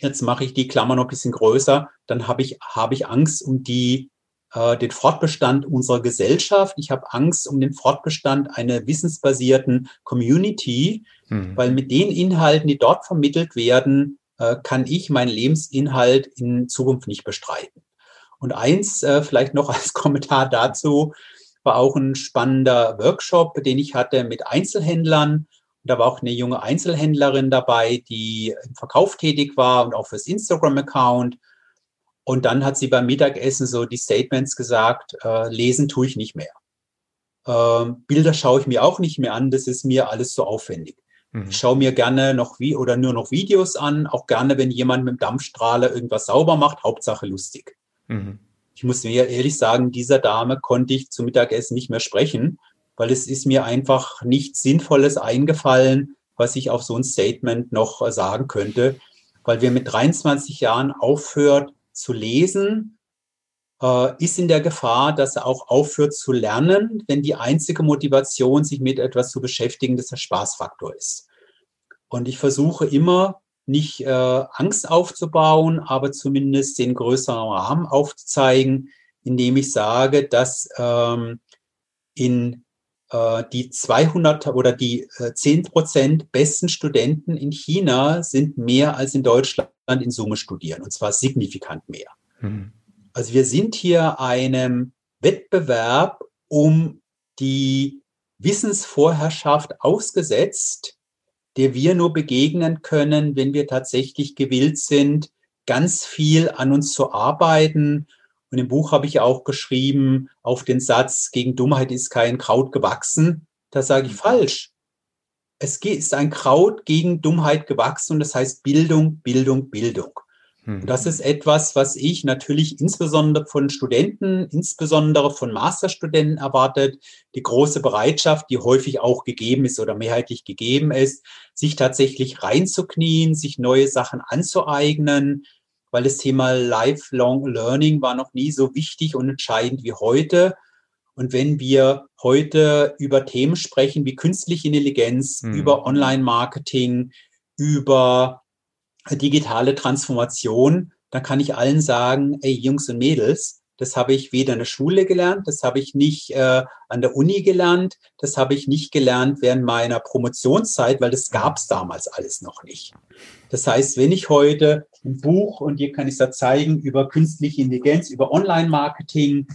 jetzt mache ich die Klammer noch ein bisschen größer, dann habe ich, habe ich Angst um die, äh, den Fortbestand unserer Gesellschaft. Ich habe Angst um den Fortbestand einer wissensbasierten Community, mhm. weil mit den Inhalten, die dort vermittelt werden, äh, kann ich meinen Lebensinhalt in Zukunft nicht bestreiten. Und eins äh, vielleicht noch (laughs) als Kommentar dazu, war auch ein spannender Workshop, den ich hatte mit Einzelhändlern. Und da war auch eine junge Einzelhändlerin dabei, die im Verkauf tätig war und auch fürs Instagram-Account. Und dann hat sie beim Mittagessen so die Statements gesagt, äh, lesen tue ich nicht mehr. Ähm, Bilder schaue ich mir auch nicht mehr an, das ist mir alles so aufwendig. Mhm. Ich schaue mir gerne noch wie oder nur noch Videos an, auch gerne, wenn jemand mit dem Dampfstrahler irgendwas sauber macht, Hauptsache lustig. Mhm. Ich muss mir ehrlich sagen, dieser Dame konnte ich zum Mittagessen nicht mehr sprechen, weil es ist mir einfach nichts Sinnvolles eingefallen, was ich auf so ein Statement noch äh, sagen könnte, weil wir mit 23 Jahren aufhört zu lesen, äh, ist in der Gefahr, dass er auch aufhört zu lernen, wenn die einzige Motivation, sich mit etwas zu beschäftigen, dass der Spaßfaktor ist. Und ich versuche immer, nicht äh, Angst aufzubauen, aber zumindest den größeren Rahmen aufzuzeigen, indem ich sage, dass ähm, in die 200 oder die äh, 10 Prozent besten Studenten in China sind mehr als in Deutschland in Summe studieren, und zwar signifikant mehr. Mhm. Also wir sind hier einem Wettbewerb um die Wissensvorherrschaft ausgesetzt, der wir nur begegnen können, wenn wir tatsächlich gewillt sind, ganz viel an uns zu arbeiten und im Buch habe ich auch geschrieben auf den Satz, gegen Dummheit ist kein Kraut gewachsen. Da sage ich mhm. falsch. Es ist ein Kraut gegen Dummheit gewachsen und das heißt Bildung, Bildung, Bildung. Und das mhm. ist etwas, was ich natürlich insbesondere von Studenten, insbesondere von Masterstudenten erwartet. Die große Bereitschaft, die häufig auch gegeben ist oder mehrheitlich gegeben ist, sich tatsächlich reinzuknien, sich neue Sachen anzueignen, weil das Thema Lifelong Learning war noch nie so wichtig und entscheidend wie heute. Und wenn wir heute über Themen sprechen wie künstliche Intelligenz, mhm. über Online-Marketing, über digitale Transformation, dann kann ich allen sagen, ey Jungs und Mädels, das habe ich weder in der Schule gelernt, das habe ich nicht äh, an der Uni gelernt, das habe ich nicht gelernt während meiner Promotionszeit, weil das gab es damals alles noch nicht. Das heißt, wenn ich heute ein Buch, und hier kann ich es da zeigen, über künstliche Intelligenz, über Online-Marketing,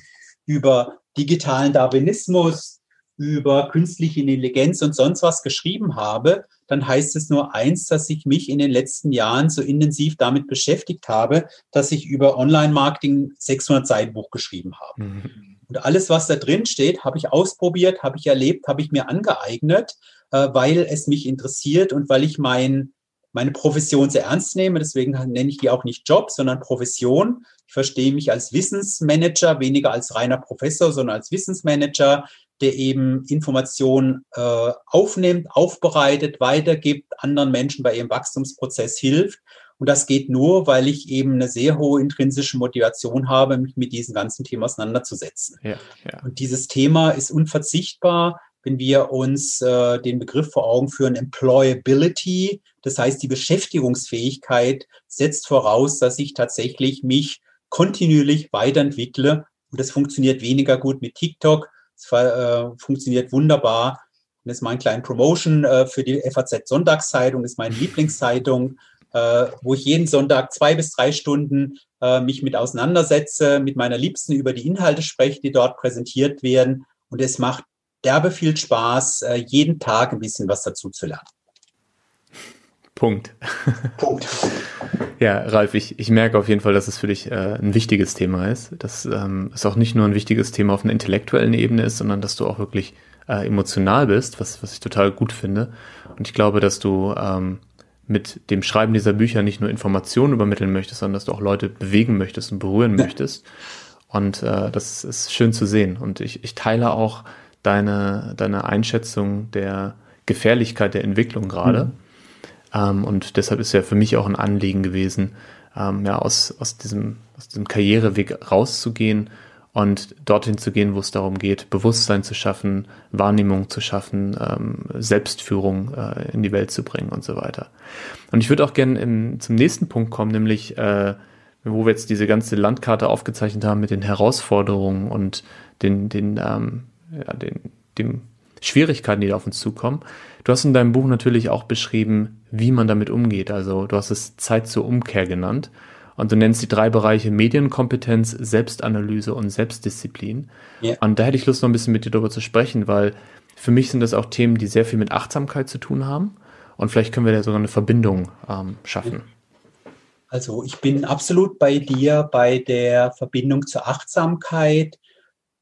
über digitalen Darwinismus, über künstliche Intelligenz und sonst was geschrieben habe, dann heißt es nur eins, dass ich mich in den letzten Jahren so intensiv damit beschäftigt habe, dass ich über Online-Marketing 600 Seiten Buch geschrieben habe. Mhm. Und alles, was da drin steht, habe ich ausprobiert, habe ich erlebt, habe ich mir angeeignet, äh, weil es mich interessiert und weil ich mein, meine Profession sehr ernst nehme. Deswegen nenne ich die auch nicht Job, sondern Profession. Ich verstehe mich als Wissensmanager, weniger als reiner Professor, sondern als Wissensmanager der eben Informationen äh, aufnimmt, aufbereitet, weitergibt, anderen Menschen bei ihrem Wachstumsprozess hilft. Und das geht nur, weil ich eben eine sehr hohe intrinsische Motivation habe, mich mit diesem ganzen Thema auseinanderzusetzen. Ja, ja. Und dieses Thema ist unverzichtbar, wenn wir uns äh, den Begriff vor Augen führen, Employability. Das heißt, die Beschäftigungsfähigkeit setzt voraus, dass ich tatsächlich mich kontinuierlich weiterentwickle. Und das funktioniert weniger gut mit TikTok, es äh, funktioniert wunderbar. Das ist mein kleiner Promotion äh, für die FAZ Sonntagszeitung, ist meine Lieblingszeitung, äh, wo ich jeden Sonntag zwei bis drei Stunden äh, mich mit auseinandersetze, mit meiner Liebsten über die Inhalte spreche, die dort präsentiert werden. Und es macht derbe viel Spaß, äh, jeden Tag ein bisschen was dazu zu lernen. Punkt. Punkt. (laughs) ja, Ralf, ich, ich merke auf jeden Fall, dass es für dich äh, ein wichtiges Thema ist. Dass ähm, es auch nicht nur ein wichtiges Thema auf einer intellektuellen Ebene ist, sondern dass du auch wirklich äh, emotional bist, was, was ich total gut finde. Und ich glaube, dass du ähm, mit dem Schreiben dieser Bücher nicht nur Informationen übermitteln möchtest, sondern dass du auch Leute bewegen möchtest und berühren ja. möchtest. Und äh, das ist schön zu sehen. Und ich, ich teile auch deine, deine Einschätzung der Gefährlichkeit der Entwicklung gerade. Mhm ähm, und deshalb ist ja für mich auch ein Anliegen gewesen, ähm, ja, aus, aus, diesem, aus diesem Karriereweg rauszugehen und dorthin zu gehen, wo es darum geht, Bewusstsein zu schaffen, Wahrnehmung zu schaffen, ähm, Selbstführung äh, in die Welt zu bringen und so weiter. Und ich würde auch gerne zum nächsten Punkt kommen, nämlich äh, wo wir jetzt diese ganze Landkarte aufgezeichnet haben mit den Herausforderungen und den, den, ähm, ja, den, dem Schwierigkeiten, die da auf uns zukommen. Du hast in deinem Buch natürlich auch beschrieben, wie man damit umgeht. Also du hast es Zeit zur Umkehr genannt. Und du nennst die drei Bereiche Medienkompetenz, Selbstanalyse und Selbstdisziplin. Yeah. Und da hätte ich Lust, noch ein bisschen mit dir darüber zu sprechen, weil für mich sind das auch Themen, die sehr viel mit Achtsamkeit zu tun haben. Und vielleicht können wir da sogar eine Verbindung ähm, schaffen. Also ich bin absolut bei dir bei der Verbindung zur Achtsamkeit,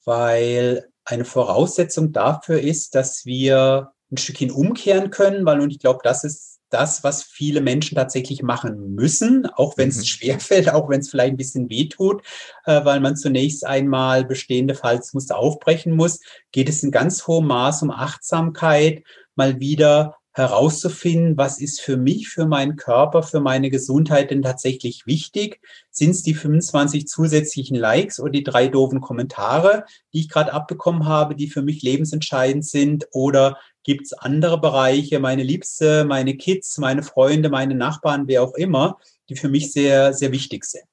weil eine Voraussetzung dafür ist, dass wir ein Stückchen umkehren können, weil und ich glaube, das ist das, was viele Menschen tatsächlich machen müssen, auch wenn es mhm. schwerfällt, auch wenn es vielleicht ein bisschen wehtut, äh, weil man zunächst einmal bestehende Fallsmuster aufbrechen muss, geht es in ganz hohem Maß um Achtsamkeit, mal wieder herauszufinden, was ist für mich, für meinen Körper, für meine Gesundheit denn tatsächlich wichtig? Sind es die 25 zusätzlichen Likes oder die drei doofen Kommentare, die ich gerade abbekommen habe, die für mich lebensentscheidend sind? Oder gibt es andere Bereiche, meine Liebste, meine Kids, meine Freunde, meine Nachbarn, wer auch immer, die für mich sehr, sehr wichtig sind?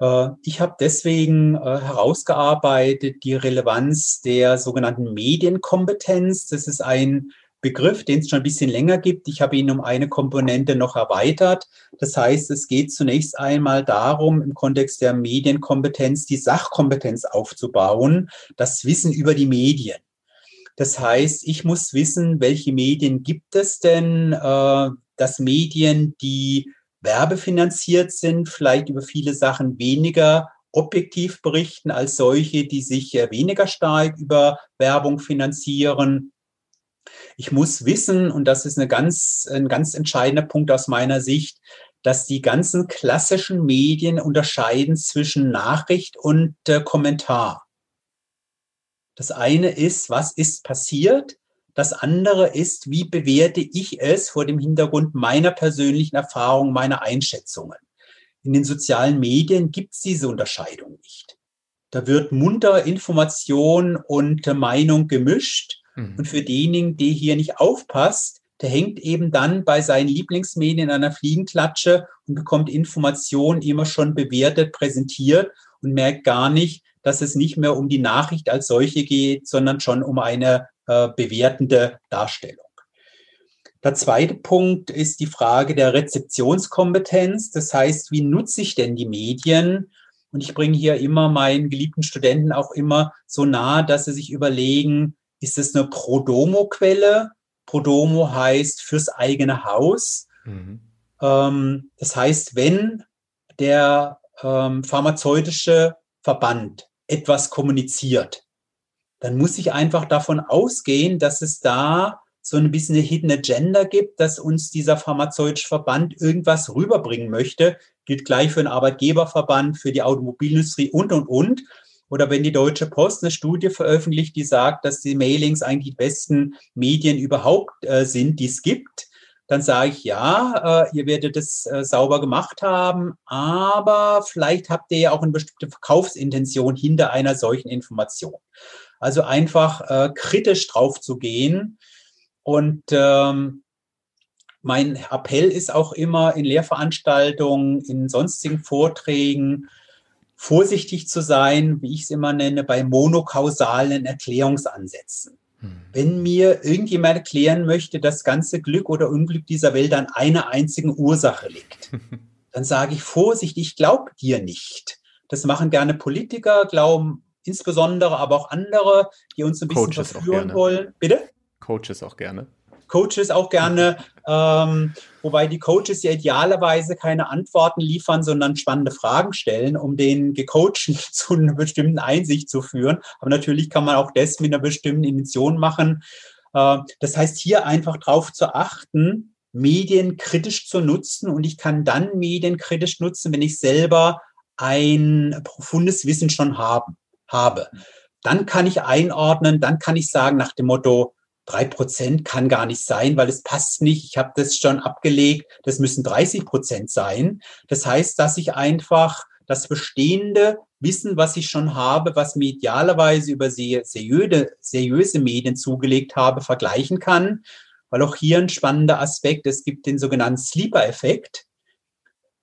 Äh, ich habe deswegen äh, herausgearbeitet die Relevanz der sogenannten Medienkompetenz. Das ist ein Begriff, den es schon ein bisschen länger gibt. Ich habe ihn um eine Komponente noch erweitert. Das heißt, es geht zunächst einmal darum, im Kontext der Medienkompetenz die Sachkompetenz aufzubauen, das Wissen über die Medien. Das heißt, ich muss wissen, welche Medien gibt es denn, äh, dass Medien, die werbefinanziert sind, vielleicht über viele Sachen weniger objektiv berichten als solche, die sich äh, weniger stark über Werbung finanzieren. Ich muss wissen, und das ist eine ganz, ein ganz entscheidender Punkt aus meiner Sicht, dass die ganzen klassischen Medien unterscheiden zwischen Nachricht und äh, Kommentar. Das eine ist, was ist passiert? Das andere ist, wie bewerte ich es vor dem Hintergrund meiner persönlichen Erfahrungen, meiner Einschätzungen? In den sozialen Medien gibt es diese Unterscheidung nicht. Da wird munter Information und Meinung gemischt Mhm. Und für denjenigen, der hier nicht aufpasst, der hängt eben dann bei seinen Lieblingsmedien in einer Fliegenklatsche und bekommt Informationen immer schon bewertet, präsentiert und merkt gar nicht, dass es nicht mehr um die Nachricht als solche geht, sondern schon um eine äh, bewertende Darstellung. Der zweite Punkt ist die Frage der Rezeptionskompetenz. Das heißt, wie nutze ich denn die Medien? Und ich bringe hier immer meinen geliebten Studenten auch immer so nahe, dass sie sich überlegen, ist es eine Prodomo-Quelle. Prodomo heißt fürs eigene Haus. Mhm. Ähm, das heißt, wenn der ähm, pharmazeutische Verband etwas kommuniziert, dann muss ich einfach davon ausgehen, dass es da so ein bisschen eine Hidden Agenda gibt, dass uns dieser pharmazeutische Verband irgendwas rüberbringen möchte. Gilt gleich für den Arbeitgeberverband, für die Automobilindustrie und, und, und. Oder wenn die Deutsche Post eine Studie veröffentlicht, die sagt, dass die Mailings eigentlich die besten Medien überhaupt äh, sind, die es gibt, dann sage ich, ja, äh, ihr werdet es äh, sauber gemacht haben, aber vielleicht habt ihr ja auch eine bestimmte Verkaufsintention hinter einer solchen Information. Also einfach äh, kritisch drauf zu gehen. Und ähm, mein Appell ist auch immer in Lehrveranstaltungen, in sonstigen Vorträgen, vorsichtig zu sein, wie ich es immer nenne, bei monokausalen Erklärungsansätzen. Wenn mir irgendjemand erklären möchte, dass ganze Glück oder Unglück dieser Welt an einer einzigen Ursache liegt, (laughs) dann sage ich vorsichtig, ich glaube dir nicht. Das machen gerne Politiker, glauben insbesondere aber auch andere, die uns ein bisschen Coaches verführen wollen. Bitte? Coaches auch gerne. Coaches auch gerne, ähm, wobei die Coaches ja idealerweise keine Antworten liefern, sondern spannende Fragen stellen, um den Gecoachten (laughs) zu einer bestimmten Einsicht zu führen. Aber natürlich kann man auch das mit einer bestimmten Intention machen. Äh, das heißt, hier einfach darauf zu achten, Medien kritisch zu nutzen und ich kann dann Medien kritisch nutzen, wenn ich selber ein profundes Wissen schon haben, habe. Dann kann ich einordnen, dann kann ich sagen nach dem Motto, drei Prozent kann gar nicht sein, weil es passt nicht. Ich habe das schon abgelegt. Das müssen 30 Prozent sein. Das heißt, dass ich einfach das bestehende Wissen, was ich schon habe, was medialerweise über seriöse, seriöse Medien zugelegt habe, vergleichen kann. Weil auch hier ein spannender Aspekt, es gibt den sogenannten Sleeper-Effekt.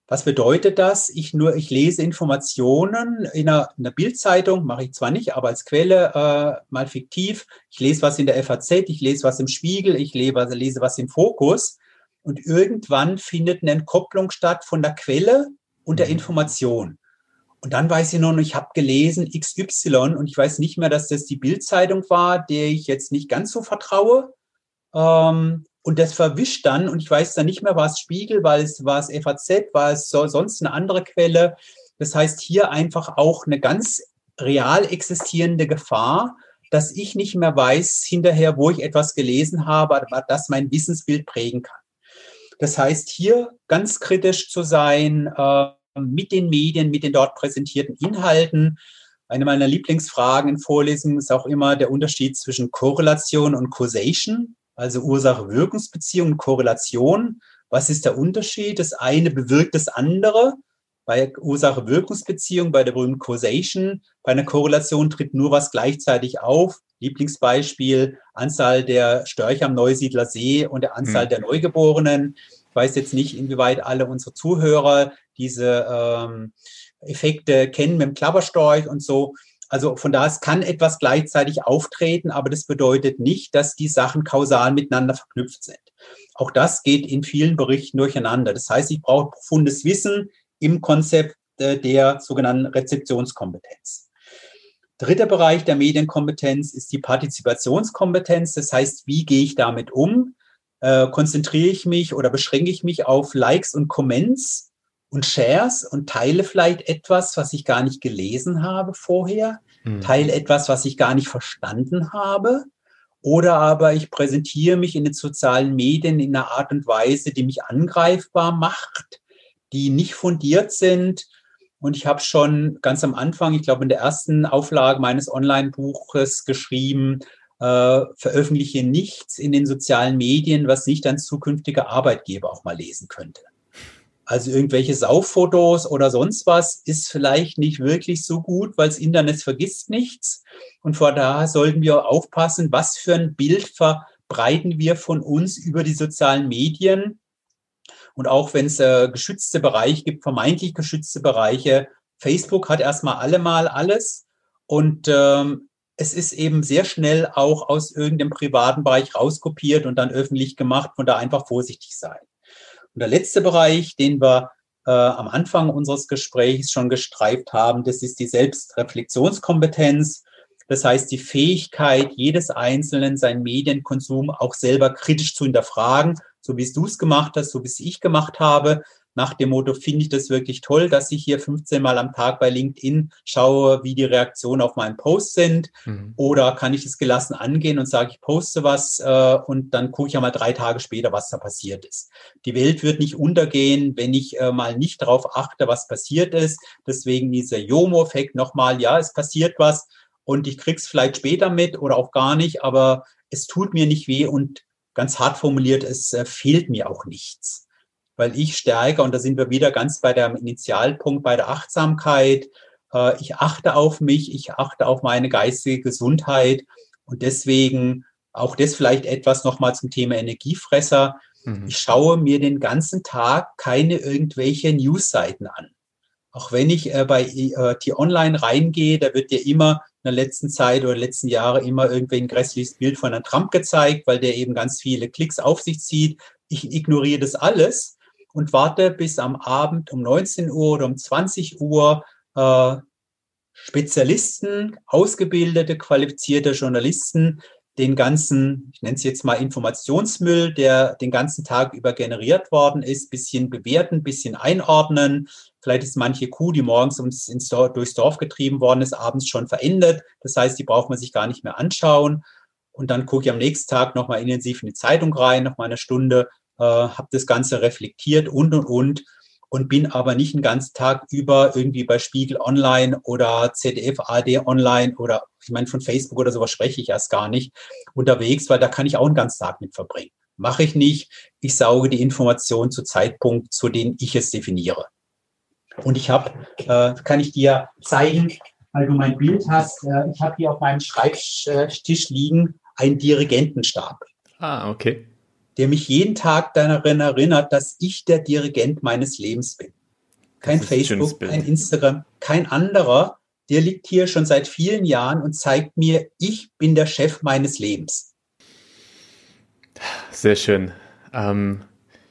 Was bedeutet das? Ich nur, ich lese Informationen in einer, in einer Bildzeitung, mache ich zwar nicht, aber als Quelle äh, mal fiktiv. Ich lese was in der FAZ, ich lese was im Spiegel, ich lese, lese was im Fokus. Und irgendwann findet eine Entkopplung statt von der Quelle und der mhm. Information. Und dann weiß ich noch, ich habe gelesen XY und ich weiß nicht mehr, dass das die Bildzeitung war, der ich jetzt nicht ganz so vertraue. Ähm, und das verwischt dann und ich weiß dann nicht mehr, war es Spiegel, war es, war es FAZ, war es so, sonst eine andere Quelle. Das heißt, hier einfach auch eine ganz real existierende Gefahr, dass ich nicht mehr weiß hinterher, wo ich etwas gelesen habe, aber das mein Wissensbild prägen kann. Das heißt, hier ganz kritisch zu sein äh, mit den Medien, mit den dort präsentierten Inhalten. Eine meiner Lieblingsfragen in Vorlesungen ist auch immer der Unterschied zwischen Korrelation und Causation, also Ursache-Wirkungsbeziehung, Korrelation. Was ist der Unterschied? Das eine bewirkt das andere bei Ursache-Wirkungsbeziehung, bei der berühmten Causation. Bei einer Korrelation tritt nur was gleichzeitig auf. Lieblingsbeispiel, Anzahl der Störche am Neusiedler See und der Anzahl mhm. der Neugeborenen. Ich weiß jetzt nicht, inwieweit alle unsere Zuhörer diese ähm, Effekte kennen mit dem Klapperstorch und so. Also von da es kann etwas gleichzeitig auftreten, aber das bedeutet nicht, dass die Sachen kausal miteinander verknüpft sind. Auch das geht in vielen Berichten durcheinander. Das heißt, ich brauche profundes Wissen im Konzept äh, der sogenannten Rezeptionskompetenz. Dritter Bereich der Medienkompetenz ist die Partizipationskompetenz. Das heißt, wie gehe ich damit um? Äh, konzentriere ich mich oder beschränke ich mich auf Likes und Comments und Shares und teile vielleicht etwas, was ich gar nicht gelesen habe vorher, mhm. teile etwas, was ich gar nicht verstanden habe. Oder aber ich präsentiere mich in den sozialen Medien in einer Art und Weise, die mich angreifbar macht, die nicht fundiert sind. Und ich habe schon ganz am Anfang, ich glaube in der ersten Auflage meines Online-Buches geschrieben, äh, veröffentliche nichts in den sozialen Medien, was nicht ein zukünftiger Arbeitgeber auch mal lesen könnte. Also irgendwelche Sauffotos oder sonst was ist vielleicht nicht wirklich so gut, weil das Internet vergisst nichts. Und vor daher sollten wir aufpassen, was für ein Bild verbreiten wir von uns über die sozialen Medien. Und auch wenn es äh, geschützte Bereiche gibt, vermeintlich geschützte Bereiche, Facebook hat erstmal allemal alles. Und ähm, es ist eben sehr schnell auch aus irgendeinem privaten Bereich rauskopiert und dann öffentlich gemacht. Von da einfach vorsichtig sein. Und der letzte Bereich, den wir äh, am Anfang unseres Gesprächs schon gestreift haben, das ist die Selbstreflexionskompetenz. Das heißt, die Fähigkeit jedes Einzelnen, seinen Medienkonsum auch selber kritisch zu hinterfragen, so wie du es gemacht hast, so wie es ich gemacht habe, nach dem Motto, finde ich das wirklich toll, dass ich hier 15 Mal am Tag bei LinkedIn schaue, wie die Reaktionen auf meinen Post sind? Mhm. Oder kann ich es gelassen angehen und sage, ich poste was äh, und dann gucke ich ja mal drei Tage später, was da passiert ist. Die Welt wird nicht untergehen, wenn ich äh, mal nicht darauf achte, was passiert ist. Deswegen dieser Jomo-Effekt nochmal, ja, es passiert was und ich krieg's vielleicht später mit oder auch gar nicht, aber es tut mir nicht weh und ganz hart formuliert, es äh, fehlt mir auch nichts weil ich stärker, und da sind wir wieder ganz bei dem Initialpunkt, bei der Achtsamkeit, äh, ich achte auf mich, ich achte auf meine geistige Gesundheit und deswegen auch das vielleicht etwas nochmal zum Thema Energiefresser. Mhm. Ich schaue mir den ganzen Tag keine irgendwelche Newsseiten an. Auch wenn ich äh, bei äh, T-Online reingehe, da wird dir immer in der letzten Zeit oder letzten Jahre immer irgendwie ein grässliches Bild von einem Trump gezeigt, weil der eben ganz viele Klicks auf sich zieht. Ich ignoriere das alles und warte bis am Abend um 19 Uhr oder um 20 Uhr äh, Spezialisten, ausgebildete, qualifizierte Journalisten den ganzen, ich nenne es jetzt mal Informationsmüll, der den ganzen Tag über generiert worden ist, bisschen bewerten, bisschen einordnen. Vielleicht ist manche Kuh, die morgens ins, ins durchs Dorf getrieben worden ist, abends schon verendet. Das heißt, die braucht man sich gar nicht mehr anschauen. Und dann gucke ich am nächsten Tag nochmal intensiv in die Zeitung rein, nochmal eine Stunde äh, habe das Ganze reflektiert und, und, und und bin aber nicht den ganzen Tag über irgendwie bei Spiegel Online oder ZDF AD Online oder ich meine von Facebook oder sowas spreche ich erst gar nicht unterwegs, weil da kann ich auch einen ganzen Tag mit verbringen. Mache ich nicht. Ich sauge die Informationen zu Zeitpunkt, zu denen ich es definiere. Und ich habe, äh, kann ich dir zeigen, weil du mein Bild hast, äh, ich habe hier auf meinem Schreibtisch liegen einen Dirigentenstab. Ah, okay der mich jeden Tag daran erinnert, dass ich der Dirigent meines Lebens bin. Kein Facebook, kein Instagram, kein anderer. Der liegt hier schon seit vielen Jahren und zeigt mir, ich bin der Chef meines Lebens. Sehr schön. Ähm,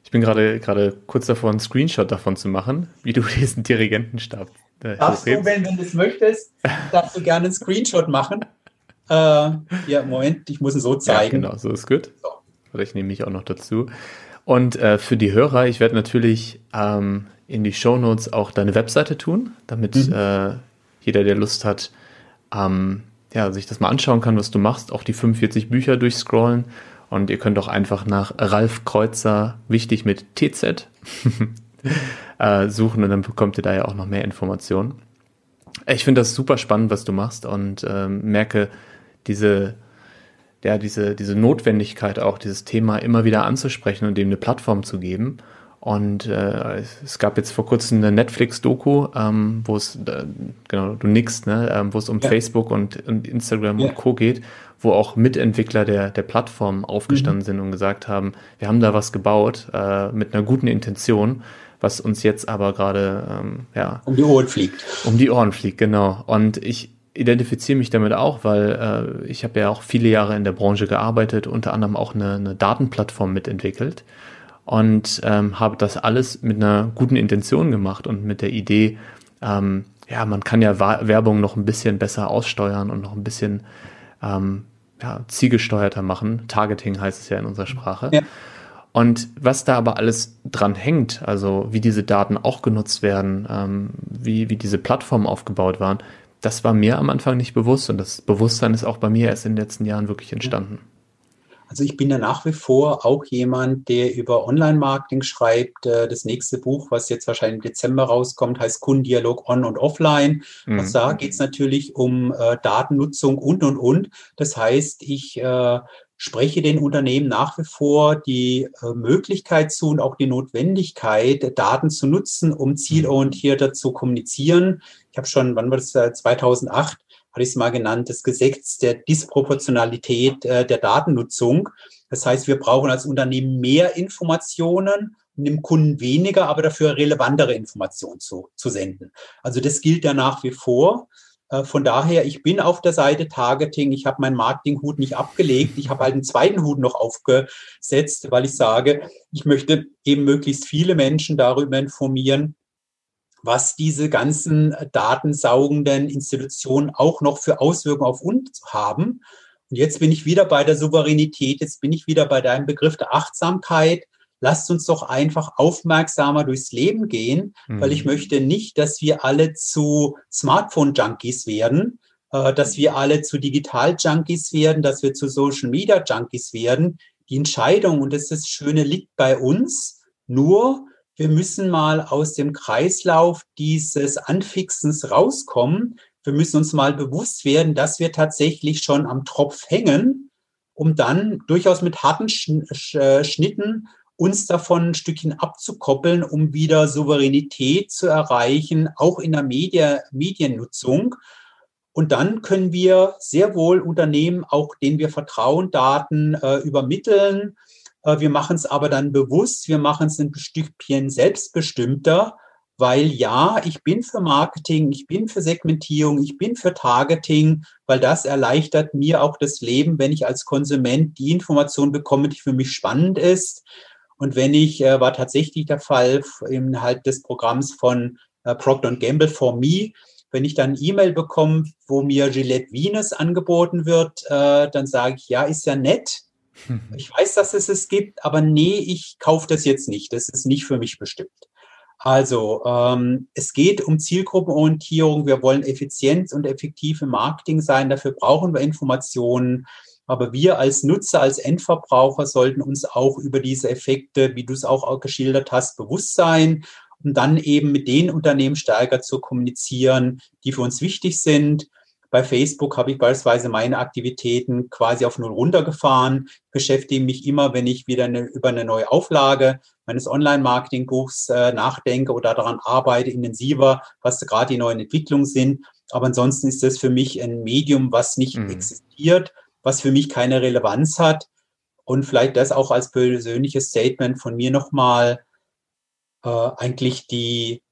ich bin gerade gerade kurz davor, einen Screenshot davon zu machen, wie du (laughs) diesen Dirigentenstab Darfst du, wenn du das möchtest, darfst du gerne einen Screenshot machen. Äh, ja, Moment, ich muss ihn so zeigen. Ja, genau, so ist gut. So. Ich nehme mich auch noch dazu. Und äh, für die Hörer, ich werde natürlich ähm, in die Show Notes auch deine Webseite tun, damit mhm. äh, jeder, der Lust hat, ähm, ja, sich das mal anschauen kann, was du machst, auch die 45 Bücher durchscrollen. Und ihr könnt auch einfach nach Ralf Kreuzer, wichtig mit TZ, (laughs) äh, suchen und dann bekommt ihr da ja auch noch mehr Informationen. Ich finde das super spannend, was du machst und ähm, merke diese, ja, diese, diese Notwendigkeit auch, dieses Thema immer wieder anzusprechen und dem eine Plattform zu geben. Und äh, es gab jetzt vor kurzem eine Netflix-Doku, ähm, wo es, äh, genau, du nix, ne, ähm, wo es um ja. Facebook und, und Instagram ja. und Co. geht, wo auch Mitentwickler der, der Plattform aufgestanden mhm. sind und gesagt haben, wir haben da was gebaut äh, mit einer guten Intention, was uns jetzt aber gerade ähm, ja, um die Ohren fliegt. Um die Ohren fliegt, genau. Und ich identifiziere mich damit auch, weil äh, ich habe ja auch viele Jahre in der Branche gearbeitet, unter anderem auch eine, eine Datenplattform mitentwickelt und ähm, habe das alles mit einer guten Intention gemacht und mit der Idee, ähm, ja, man kann ja Werbung noch ein bisschen besser aussteuern und noch ein bisschen ähm, ja, zielgesteuerter machen. Targeting heißt es ja in unserer Sprache. Ja. Und was da aber alles dran hängt, also wie diese Daten auch genutzt werden, ähm, wie, wie diese Plattformen aufgebaut waren, das war mir am Anfang nicht bewusst und das Bewusstsein ist auch bei mir erst in den letzten Jahren wirklich entstanden. Also ich bin ja nach wie vor auch jemand, der über Online-Marketing schreibt. Äh, das nächste Buch, was jetzt wahrscheinlich im Dezember rauskommt, heißt Kundendialog on und offline. Mhm. Also da geht es natürlich um äh, Datennutzung und, und, und. Das heißt, ich äh, spreche den Unternehmen nach wie vor die äh, Möglichkeit zu und auch die Notwendigkeit, Daten zu nutzen, um zielorientierter zu kommunizieren. Ich habe schon, wann war das, 2008 hatte ich es mal genannt, das Gesetz der Disproportionalität äh, der Datennutzung. Das heißt, wir brauchen als Unternehmen mehr Informationen und dem Kunden weniger, aber dafür relevantere Informationen zu, zu senden. Also das gilt ja nach wie vor. Äh, von daher, ich bin auf der Seite Targeting. Ich habe meinen Marketinghut nicht abgelegt. Ich habe halt einen zweiten Hut noch aufgesetzt, weil ich sage, ich möchte eben möglichst viele Menschen darüber informieren, was diese ganzen datensaugenden Institutionen auch noch für Auswirkungen auf uns haben. Und jetzt bin ich wieder bei der Souveränität, jetzt bin ich wieder bei deinem Begriff der Achtsamkeit. Lasst uns doch einfach aufmerksamer durchs Leben gehen, mhm. weil ich mhm. möchte nicht, dass wir alle zu Smartphone-Junkies werden, äh, dass wir alle zu Digital-Junkies werden, dass wir zu Social-Media-Junkies werden. Die Entscheidung, und das ist das Schöne, liegt bei uns. Nur wir müssen mal aus dem Kreislauf dieses Anfixens rauskommen. Wir müssen uns mal bewusst werden, dass wir tatsächlich schon am Tropf hängen, um dann durchaus mit harten äh, Schnitten uns davon ein Stückchen abzukoppeln, um wieder Souveränität zu erreichen, auch in der Media, Mediennutzung. Und dann können wir sehr wohl Unternehmen, auch denen wir vertrauen, Daten äh, übermitteln wir machen es aber dann bewusst, wir machen es ein Stückchen selbstbestimmter, weil ja, ich bin für Marketing, ich bin für Segmentierung, ich bin für Targeting, weil das erleichtert mir auch das Leben, wenn ich als Konsument die Information bekomme, die für mich spannend ist. Und wenn ich, äh, war tatsächlich der Fall innerhalb des Programms von äh, Procter Gamble for Me, wenn ich dann E-Mail bekomme, wo mir Gillette Venus angeboten wird, äh, dann sage ich, ja, ist ja nett, (laughs) Ich weiß, dass es es gibt, aber nee, ich kaufe das jetzt nicht. Das ist nicht für mich bestimmt. Also ähm, es geht um Zielgruppenorientierung. Wir wollen Effizienz und effektive Marketing sein. Dafür brauchen wir Informationen. Aber wir als Nutzer, als Endverbraucher sollten uns auch über diese Effekte, wie du es auch geschildert hast, bewusst sein um dann eben mit den Unternehmen stärker zu kommunizieren, die für uns wichtig sind. Bei Facebook habe ich beispielsweise meine Aktivitäten quasi auf null runtergefahren, beschäftige mich immer, wenn ich wieder eine, über eine neue Auflage meines Online-Marketing-Buchs äh, nachdenke oder daran arbeite, intensiver, was gerade die neuen Entwicklungen sind. Aber ansonsten ist das für mich ein Medium, was nicht mhm. existiert, was für mich keine Relevanz hat. Und vielleicht das auch als persönliches Statement von mir nochmal, äh, eigentlich die,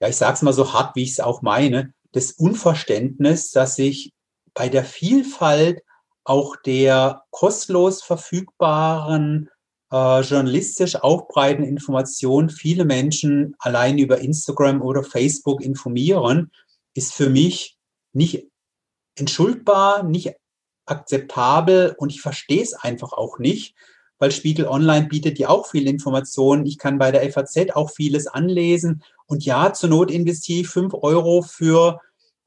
ja, ich sage es mal so hart, wie ich es auch meine, das Unverständnis, dass sich bei der Vielfalt auch der kostenlos verfügbaren äh, journalistisch aufbreitenden Informationen viele Menschen allein über Instagram oder Facebook informieren, ist für mich nicht entschuldbar, nicht akzeptabel und ich verstehe es einfach auch nicht, weil Spiegel Online bietet ja auch viel Informationen. Ich kann bei der FAZ auch vieles anlesen und ja, zur Not investiere ich fünf Euro für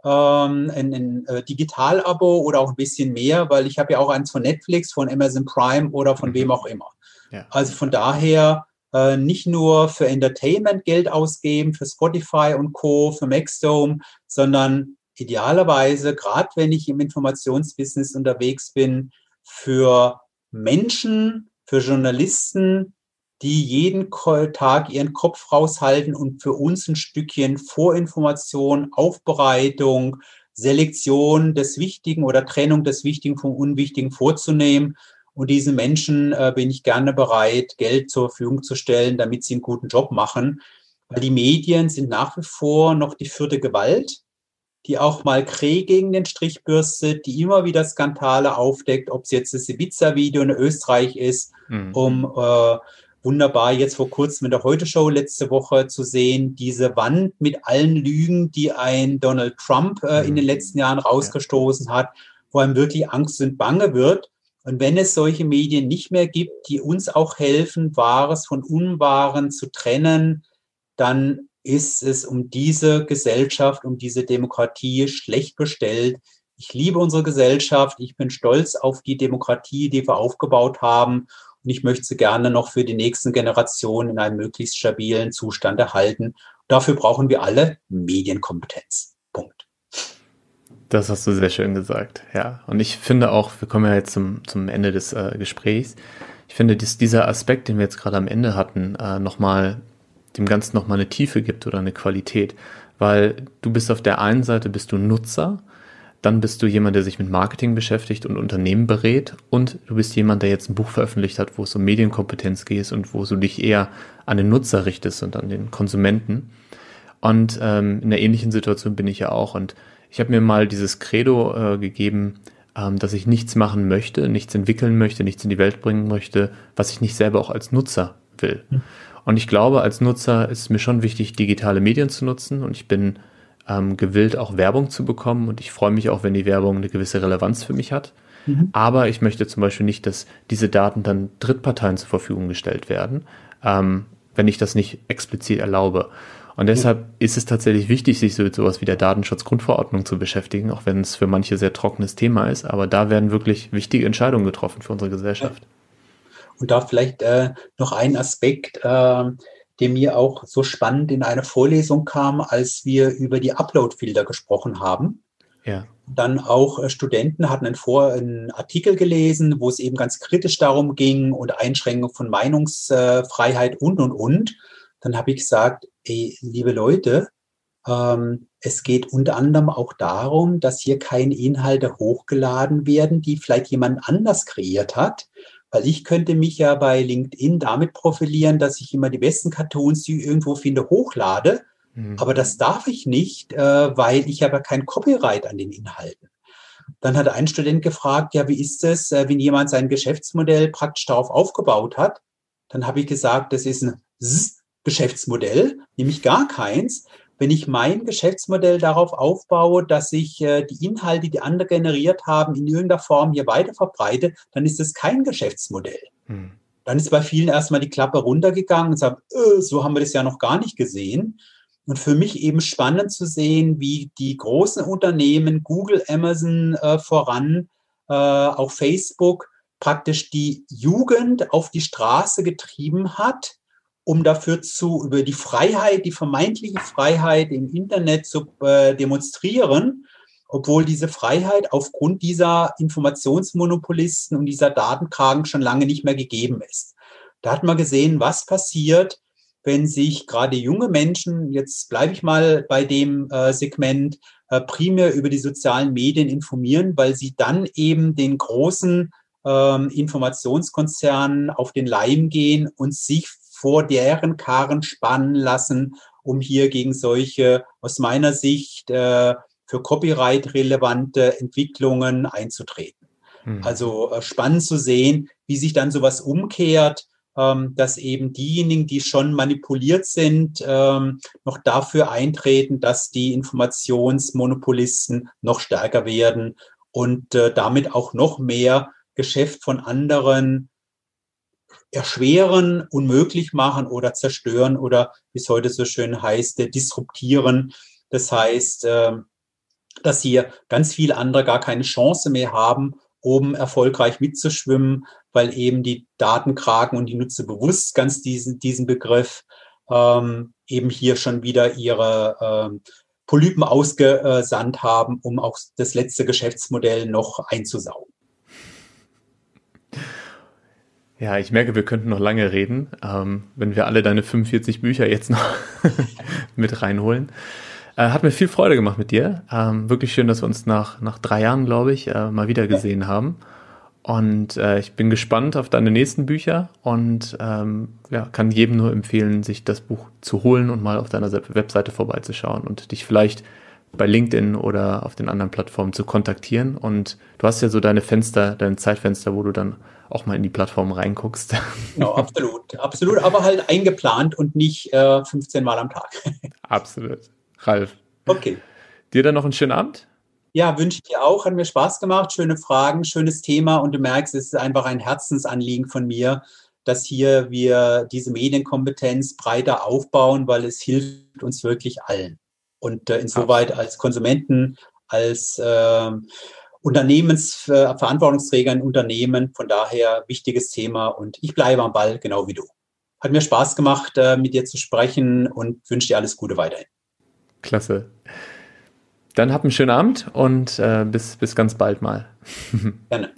ähm, ein, ein äh, Digital-Abo oder auch ein bisschen mehr, weil ich habe ja auch eins von Netflix, von Amazon Prime oder von mhm. wem auch immer. Ja. Also von daher äh, nicht nur für Entertainment Geld ausgeben, für Spotify und Co., für Maxdome, sondern idealerweise, gerade wenn ich im Informationsbusiness unterwegs bin, für Menschen, für Journalisten, die jeden Tag ihren Kopf raushalten und für uns ein Stückchen Vorinformation, Aufbereitung, Selektion des Wichtigen oder Trennung des Wichtigen vom Unwichtigen vorzunehmen. Und diesen Menschen äh, bin ich gerne bereit, Geld zur Verfügung zu stellen, damit sie einen guten Job machen. Weil die Medien sind nach wie vor noch die vierte Gewalt die auch mal Krieg gegen den Strich bürstet, die immer wieder Skandale aufdeckt, ob es jetzt das Ibiza-Video in Österreich ist, mhm. um äh, wunderbar jetzt vor kurzem in der Heute-Show letzte Woche zu sehen, diese Wand mit allen Lügen, die ein Donald Trump äh, in den mhm. letzten Jahren rausgestoßen hat, wo einem wirklich Angst und Bange wird. Und wenn es solche Medien nicht mehr gibt, die uns auch helfen, Wahres von Unwahren zu trennen, dann ist es um diese Gesellschaft, um diese Demokratie schlecht bestellt. Ich liebe unsere Gesellschaft. Ich bin stolz auf die Demokratie, die wir aufgebaut haben. Und ich möchte sie gerne noch für die nächsten Generationen in einem möglichst stabilen Zustand erhalten. Dafür brauchen wir alle Medienkompetenz. Punkt. Das hast du sehr schön gesagt, ja. Und ich finde auch, wir kommen ja jetzt zum, zum Ende des äh, Gesprächs. Ich finde, dass dieser Aspekt, den wir jetzt gerade am Ende hatten, äh, nochmal dem Ganzen nochmal eine Tiefe gibt oder eine Qualität. Weil du bist auf der einen Seite bist du Nutzer, dann bist du jemand, der sich mit Marketing beschäftigt und Unternehmen berät und du bist jemand, der jetzt ein Buch veröffentlicht hat, wo es um Medienkompetenz geht und wo du dich eher an den Nutzer richtest und an den Konsumenten. Und ähm, in einer ähnlichen Situation bin ich ja auch. Und ich habe mir mal dieses Credo äh, gegeben, ähm, dass ich nichts machen möchte, nichts entwickeln möchte, nichts in die Welt bringen möchte, was ich nicht selber auch als Nutzer will. Mhm. Und ich glaube, als Nutzer ist es mir schon wichtig, digitale Medien zu nutzen und ich bin ähm, gewillt, auch Werbung zu bekommen und ich freue mich auch, wenn die Werbung eine gewisse Relevanz für mich hat. Mhm. Aber ich möchte zum Beispiel nicht, dass diese Daten dann Drittparteien zur Verfügung gestellt werden, ähm, wenn ich das nicht explizit erlaube. Und deshalb ja. ist es tatsächlich wichtig, sich so mit sowas wie der Datenschutzgrundverordnung zu beschäftigen, auch wenn es für manche sehr trockenes Thema ist. Aber da werden wirklich wichtige Entscheidungen getroffen für unsere Gesellschaft. Und da vielleicht äh, noch ein Aspekt, äh, der mir auch so spannend in einer Vorlesung kam, als wir über die Upload-Filter gesprochen haben. Ja. Dann auch äh, Studenten hatten einen, Vor einen Artikel gelesen, wo es eben ganz kritisch darum ging und Einschränkung von Meinungsfreiheit und, und, und. Dann habe ich gesagt, ey, liebe Leute, ähm, es geht unter anderem auch darum, dass hier keine Inhalte hochgeladen werden, die vielleicht jemand anders kreiert hat, weil ich könnte mich ja bei LinkedIn damit profilieren, dass ich immer die besten Cartoons, die ich irgendwo finde, hochlade. Mhm. Aber das darf ich nicht, äh, weil ich habe ja kein Copyright an den Inhalten. Dann hat ein Student gefragt, ja, wie ist es, äh, wenn jemand sein Geschäftsmodell praktisch darauf aufgebaut hat? Dann habe ich gesagt, das ist ein Z Geschäftsmodell, nämlich gar keins. Wenn ich mein Geschäftsmodell darauf aufbaue, dass ich äh, die Inhalte, die andere generiert haben, in irgendeiner Form hier weiter verbreite, dann ist es kein Geschäftsmodell. Hm. Dann ist bei vielen erstmal die Klappe runtergegangen und sagt, äh, so haben wir das ja noch gar nicht gesehen. Und für mich eben spannend zu sehen, wie die großen Unternehmen, Google, Amazon äh, voran, äh, auch Facebook, praktisch die Jugend auf die Straße getrieben hat, um dafür zu, über die Freiheit, die vermeintliche Freiheit im Internet zu äh, demonstrieren, obwohl diese Freiheit aufgrund dieser Informationsmonopolisten und dieser Datenkragen schon lange nicht mehr gegeben ist. Da hat man gesehen, was passiert, wenn sich gerade junge Menschen, jetzt bleibe ich mal bei dem äh, Segment, äh, primär über die sozialen Medien informieren, weil sie dann eben den großen ähm, Informationskonzernen auf den Leim gehen und sich vor deren Karren spannen lassen, um hier gegen solche aus meiner Sicht äh, für Copyright relevante Entwicklungen einzutreten. Mhm. Also äh, spannend zu sehen, wie sich dann sowas umkehrt ähm, dass eben diejenigen, die schon manipuliert sind, ähm, noch dafür eintreten, dass die Informationsmonopolisten noch stärker werden und äh, damit auch noch mehr Geschäft von anderen erschweren, unmöglich machen oder zerstören oder, wie es heute so schön heißt, disruptieren. Das heißt, ähm, dass hier ganz viele andere gar keine Chance mehr haben, um erfolgreich mitzuschwimmen, weil eben die Datenkraken und die Nutzer bewusst ganz diesen, diesen Begriff ähm, eben hier schon wieder ihre ähm, Polypen ausgesandt haben, um auch das letzte Geschäftsmodell noch einzusaugen. Ja, ich merke, wir könnten noch lange reden, ähm, wenn wir alle deine 45 Bücher jetzt noch (laughs) mit reinholen. Äh, hat mir viel Freude gemacht mit dir. Ähm, wirklich schön, dass wir uns nach, nach drei Jahren, glaube ich, äh, mal wieder gesehen haben. Und äh, ich bin gespannt auf deine nächsten Bücher und ähm, ja, kann jedem nur empfehlen, sich das Buch zu holen und mal auf deiner Webseite vorbeizuschauen und dich vielleicht bei LinkedIn oder auf den anderen Plattformen zu kontaktieren. Und du hast ja so deine Fenster, deine Zeitfenster, wo du dann auch mal in die Plattform reinguckst. (laughs) Genau, absolut, absolut, aber halt eingeplant und nicht äh, 15 Mal am Tag. (laughs) Absolut. Ralf. Okay. Dir dann noch einen schönen Abend. Ja, wünsche ich dir auch. Hat mir Spaß gemacht. Schöne Fragen, schönes Thema. Und du merkst, es ist einfach ein Herzensanliegen von mir, dass hier wir diese Medienkompetenz breiter aufbauen, weil es hilft uns wirklich allen. Und äh, insoweit als Konsumenten, als äh, Unternehmensverantwortungsträger in Unternehmen. Von daher wichtiges Thema. Und ich bleibe am Ball, genau wie du. Hat mir Spaß gemacht, äh, mit dir zu sprechen und wünsche dir alles Gute weiterhin. Klasse. Dann habt einen schönen Abend und äh, bis, bis ganz bald mal. Gerne.